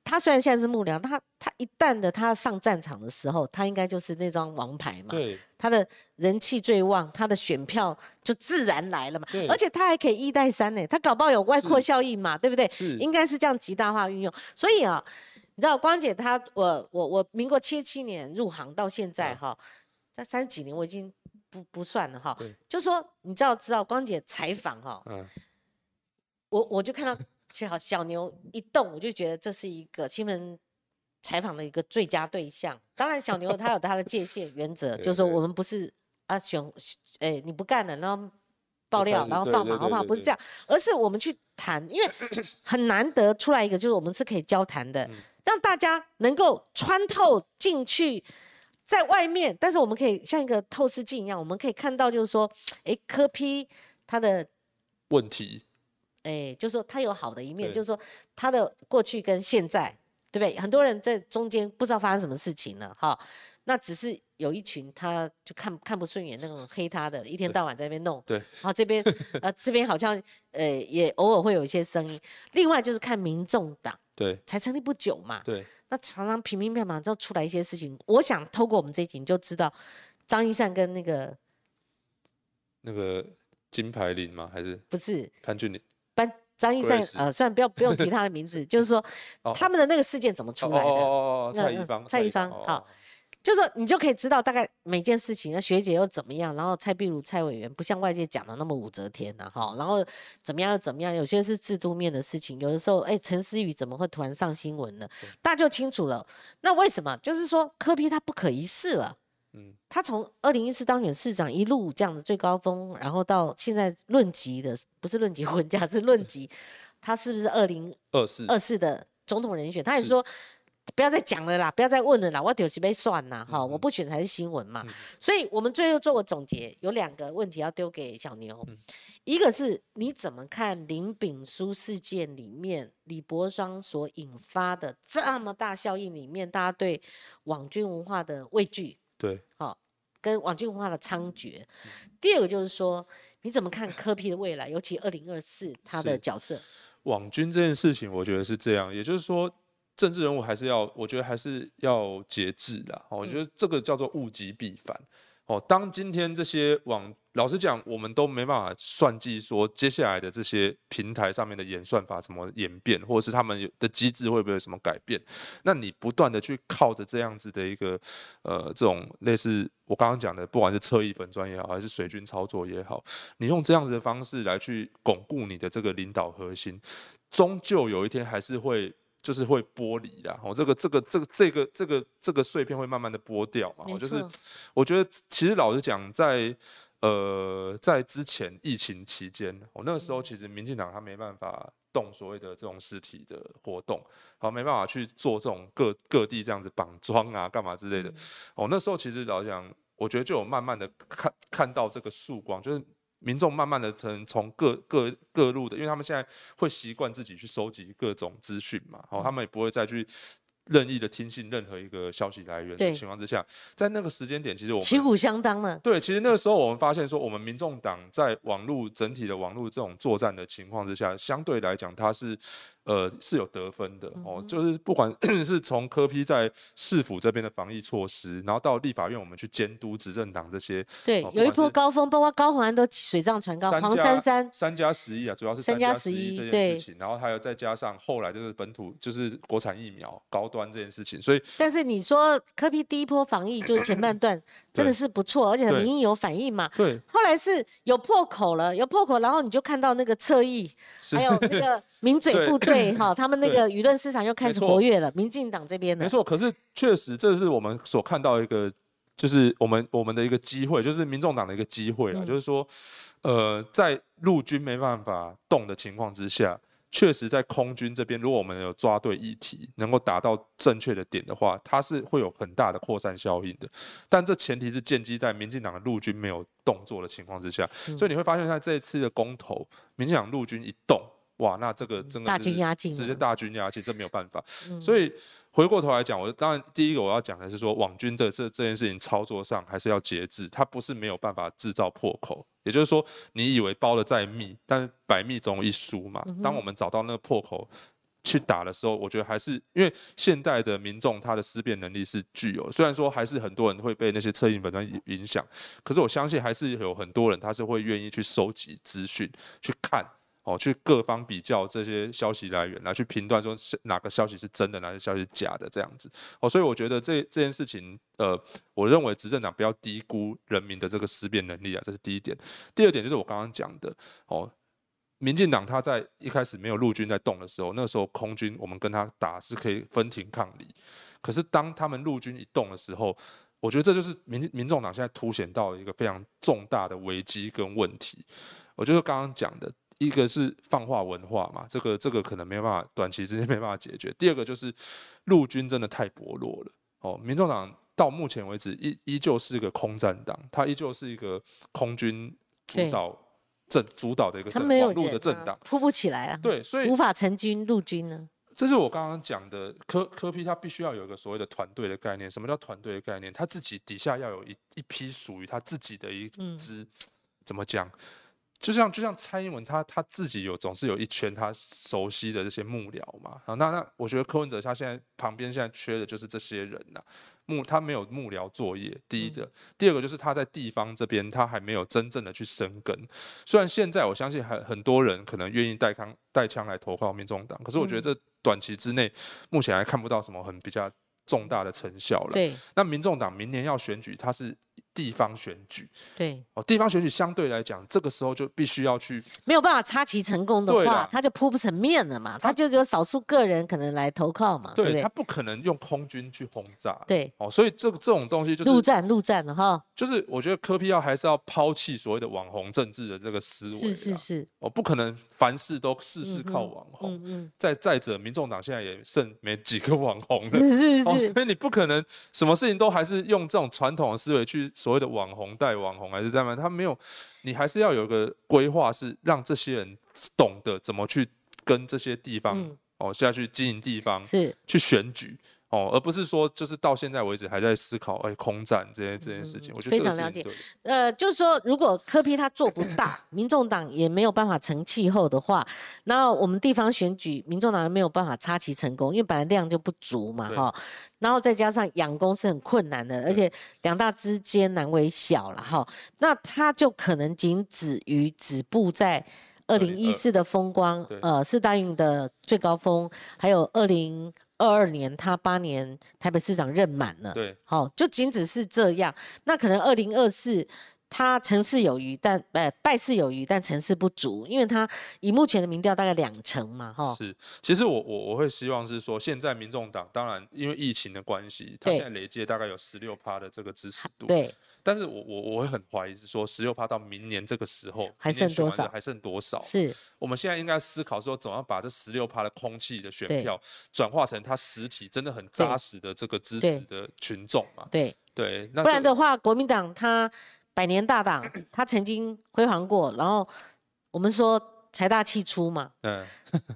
他虽然现在是幕僚，他他一旦的他上战场的时候，他应该就是那张王牌嘛。对他的人气最旺，他的选票就自然来了嘛对。而且他还可以一带三呢，他搞不好有外扩效应嘛，对不对？是应该是这样极大化运用。所以啊，你知道光姐她，我我我民国七七年入行到现在哈，在三十几年我已经不不算了哈对。就说你知道知道光姐采访哈，嗯我我就看到小小牛一动，我就觉得这是一个新闻采访的一个最佳对象。当然，小牛他有他的界限原则，就是说我们不是啊选，哎、你不干了，然后爆料，然后放马后炮，不是这样，而是我们去谈，因为 很难得出来一个，就是我们是可以交谈的，嗯让大家能够穿透进去。在外面，但是我们可以像一个透视镜一样，我们可以看到，就是说，哎，科批他的问题哎，就是说他有好的一面，就是说他的过去跟现在，对不对？很多人在中间不知道发生什么事情了，哈。那只是有一群他就看看不顺眼那种黑他的，一天到晚在那边弄，对然后这边呃这边好像呃也偶尔会有一些声音。另外就是看民众党对才成立不久嘛，对那常常平平平嘛就出来一些事情。我想透过我们这一集你就知道张一善跟那个那个金牌林吗？还是不是潘俊林？班张一善 Grace 呃，虽然不要不用提他的名字，就是说哦他们的那个事件怎么出来的。哦哦蔡一芳，蔡一芳哦好，就是说你就可以知道大概每件事情，那学姐又怎么样，然后蔡碧如蔡委员不像外界讲的那么武则天呐、哈，然后怎么样又怎么样，有些是制度面的事情，有的时候哎陈思宇怎么会突然上新闻呢？大家就清楚了。那为什么？就是说柯批他不可一世了。嗯。他从二零一四当选市长一路这样子最高峰，然后到现在论及的，不是论及婚嫁，是论及，他是不是二零二四二四。的总统人选，他也是。说不要再讲了啦，不要再问了啦，我丢是被算啦，哈，嗯我不选才是新闻嘛。所以我们最后做个总结，有两个问题要丢给小牛，嗯。一个是你怎么看林炳书事件里面李伯双所引发的这么大效应里面，大家对网军文化的畏惧，对好、跟网军文化的猖獗。嗯第二个就是说，你怎么看科批的未来，尤其二零二四他的角色？网军这件事情，我觉得是这样，也就是说，政治人物还是要，我觉得还是要节制的。哦我觉得这个叫做物极必反。哦，当今天这些网，老实讲，我们都没办法算计说接下来的这些平台上面的演算法怎么演变，或者是他们有的机制会不会有什么改变？那你不断的去靠着这样子的一个呃这种类似我刚刚讲的，不管是侧翼粉砖也好，还是水军操作也好，你用这样子的方式来去巩固你的这个领导核心，终究有一天还是会。就是会剥离的，哦，这个这个这个这个这个这个碎片会慢慢的剥掉嘛，没哦，就是我觉得其实老实讲，在呃在之前疫情期间，我、那个时候其实民进党他没办法动所谓的这种实体的活动，好没办法去做这种各各地这样子绑桩啊干嘛之类的。哦，那时候其实老实讲，我觉得就有慢慢的看看到这个曙光，就是。民众慢慢的从从各各各路的，因为他们现在会习惯自己去收集各种资讯嘛，哦，他们也不会再去任意的听信任何一个消息来源的情况之下，在那个时间点，其实我们旗鼓相当了。对，其实那个时候我们发现说，我们民众党在网络整体的网络这种作战的情况之下，相对来讲它是呃是有得分的嗯哦，就是不管 是从科批在市府这边的防疫措施，然后到立法院我们去监督执政党这些对，有一波高峰，包括高虹安都水涨船高，黄加珊珊三加十一啊，主要是三加十一这件对事情，然后还有再加上后来就是本土就是国产疫苗高端这件事情，所以但是你说科批第一波防疫就是前半段 真的是不错，而且很民意有反应嘛。对后来是有破口了，有破口，然后你就看到那个侧翼，还有那个民嘴部队哈，他们那对个舆论市场又开始活跃了。民进党这边的没，错，可是确实这是我们所看到一个，就是我们我们的一个机会，就是民众党的一个机会啊，嗯就是说，呃，在陆军没办法动的情况之下，确实在空军这边，如果我们有抓对议题，能够打到正确的点的话，它是会有很大的扩散效应的。但这前提是建基在民进党的陆军没有动作的情况之下，所以你会发现在这一次的公投，民进党陆军一动。哇，那这个真的大军压境，直接大军压境，这没有办法。所以回过头来讲，我当然第一个我要讲的是说，网军这这这件事情操作上还是要节制，它不是没有办法制造破口。也就是说，你以为包的再密，但是百密总有一疏嘛。当我们找到那个破口去打的时候，我觉得还是因为现代的民众他的思辨能力是具有，虽然说还是很多人会被那些侧印粉端影响，可是我相信还是有很多人他是会愿意去收集资讯去看。哦，去各方比较这些消息来源，来去评断说是哪个消息是真的，哪个消息是假的这样子。哦，所以我觉得这这件事情，呃，我认为执政党不要低估人民的这个思辨能力啊，这是第一点。第二点就是我刚刚讲的，哦，民进党他在一开始没有陆军在动的时候，那个时候空军我们跟他打是可以分庭抗礼。可是当他们陆军一动的时候，我觉得这就是民民众党现在凸显到了一个非常重大的危机跟问题。我觉得刚刚讲的。一个是放化文化嘛，这个这个可能没办法短期之内没办法解决。第二个就是陆军真的太薄弱了哦，民众党到目前为止依依旧是一个空战党，它依旧是一个空军主导政主导的一个政网路的政党，铺不起来啊。对，所以无法成军陆军呢。这是我刚刚讲的科科批，他必须要有一个所谓的团队的概念。什么叫团队的概念？他自己底下要有一一批属于他自己的一支，怎么讲？就像就像蔡英文，他他自己有总是有一圈他熟悉的这些幕僚嘛。好，那那我觉得柯文哲他现在旁边现在缺的就是这些人呐。幕他没有幕僚作业，第一个，第二个就是他在地方这边他还没有真正的去生根。虽然现在我相信很很多人可能愿意带枪带枪来投靠民众党，可是我觉得这短期之内目前还看不到什么很比较重大的成效了。对，那民众党明年要选举，他是。地方选举，对。哦，地方选举相对来讲，这个时候就必须要去没有办法插旗成功的话，他就铺不成面了嘛，他就只有少数个人可能来投靠嘛，对？他不可能用空军去轰炸，对。哦，所以这这种东西就是陆战陆战的哈，就是我觉得科皮要还是要抛弃所谓的网红政治的这个思维，是是是，哦，不可能凡事都事事靠网红，嗯嗯，再再者，民众党现在也剩没几个网红了，哦，所以你不可能什么事情都还是用这种传统的思维去所谓的网红。带网红还是这样，他没有，你还是要有一个规划，是让这些人懂得怎么去跟这些地方哦下去经营地方，是。去选举。哦，而不是说就是到现在为止还在思考哎空战这些这件事情，我觉得非常了解。呃，就是说如果科批他做不大，民众党也没有办法成气候的话，那我们地方选举民众党没有办法插旗成功，因为本来量就不足嘛哈。然后再加上养工是很困难的，而且两大之间难为小了哈。那他就可能仅止于止步在二零一四的风光，呃，四大运的最高峰，还有二零。二二年，他八年台北市长任满了，对，好，就仅只是这样。那可能二零二四，他成事有余，但呃败事有余，但成事不足，因为他以目前的民调大概两成嘛，哈。是，其实我我我会希望是说，现在民众党当然因为疫情的关系，他现在累计大概有十六趴的这个支持度，对。但是我我我会很怀疑是说十六趴到明年这个时候还剩多少？还剩多少？是我们现在应该思考说，怎么把这十六趴的空气的选票转化成他实体真的很扎实的这个支持的群众嘛？对对，不然的话，国民党他百年大党，他曾经辉煌过，然后我们说。财大气粗嘛，嗯，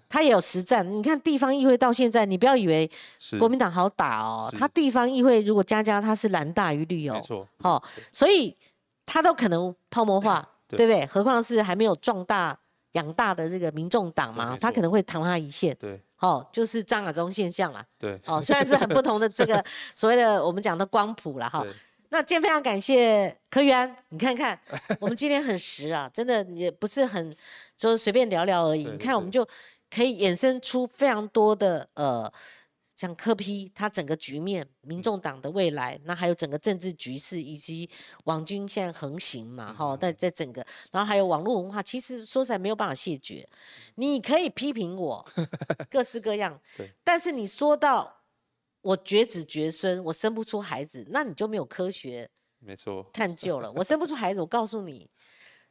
他也有实战。你看地方议会到现在，你不要以为国民党好打哦，他地方议会如果加加他是蓝大于绿哦，没错，好，所以他都可能泡沫化，对不对？何况是还没有壮大养大的这个民众党嘛，他可能会昙花一现，对，哦，就是张亚中现象啦，对，哦，虽然是很不同的这个 所谓的我们讲的光谱了哈。那今天非常感谢柯玉安，你看看我们今天很实啊，真的也不是很说随便聊聊而已。你看我们就可以衍生出非常多的呃，像柯批他整个局面，民众党的未来，那还有整个政治局势以及网军现在横行嘛，哈，在在整个，然后还有网络文化，其实说实在没有办法谢绝。你可以批评我 各式各样，但是你说到。我绝子绝孙，我生不出孩子，那你就没有科学，没错，探 究了。我生不出孩子，我告诉你，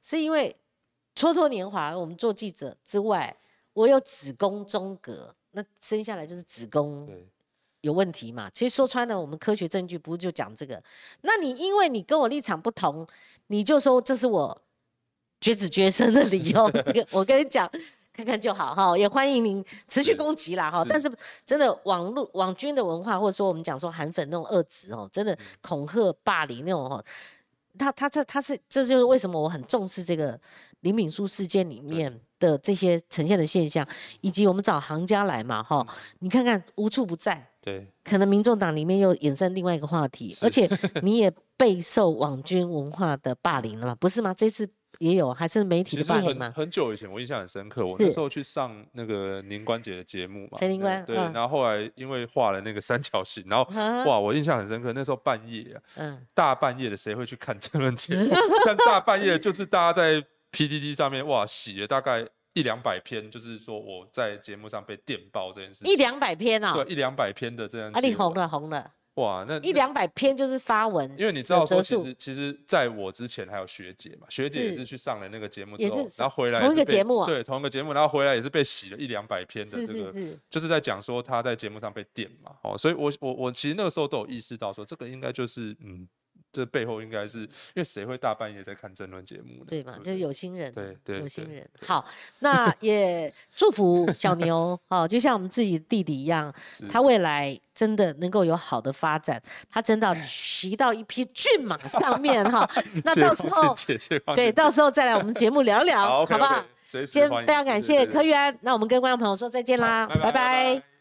是因为蹉跎年华。我们做记者之外，我有子宫中隔，那生下来就是子宫有问题嘛？其实说穿了，我们科学证据不就讲这个？那你因为你跟我立场不同，你就说这是我绝子绝孙的理由，这个我跟你讲。看看就好哈，也欢迎您持续攻击啦哈。但是真的网络网军的文化，或者说我们讲说韩粉那种恶质哦，真嗯的恐吓霸凌那种哦，他他这他是这就是为什么我很重视这个林敏书事件里面的这些呈现的现象，以及我们找行家来嘛哈，你看看无处不在。对可能民众党里面又衍生另外一个话题，而且你也备受网军文化的霸凌了嘛？不是吗？这次也有，还是媒体其实很的霸凌嘛？很久以前，我印象很深刻。我那时候去上那个宁关节的节目嘛，对然后后来因为画了那个三角形，然后啊哇，我印象很深刻。那时候半夜啊，嗯，大半夜的谁会去看这论节目？但大半夜就是大家在 PDD 上面哇洗了大概一两百篇，就是说我在节目上被电爆这件事。一两百篇啊，对一两百篇的这样。啊，你红了红了，哇，那一两百篇就是发文，因为你知道说，其实其实在我之前还有学姐嘛，学姐也是是去上了那个节目也之后，是然后回来同一个节目啊对，同一个节目，然后回来也是被洗了一两百篇的是这个，是是，就是在讲说他在节目上被电嘛，哦，所以我我我其实那个时候都有意识到说，这个应该就是嗯，这背后应该是因为谁会大半夜在看争论节目呢？对嘛？不就是有心人啊，对对有心人。好，那 也祝福小牛哦，就像我们自己弟弟一样，他未来真的能够有好的发展，他真的 骑到一匹骏马上面哈。那到时候对，到时候再来我们节目聊聊，好不好？随时今天欢迎非常感谢柯玉安，那我们跟观众朋友说再见啦，拜拜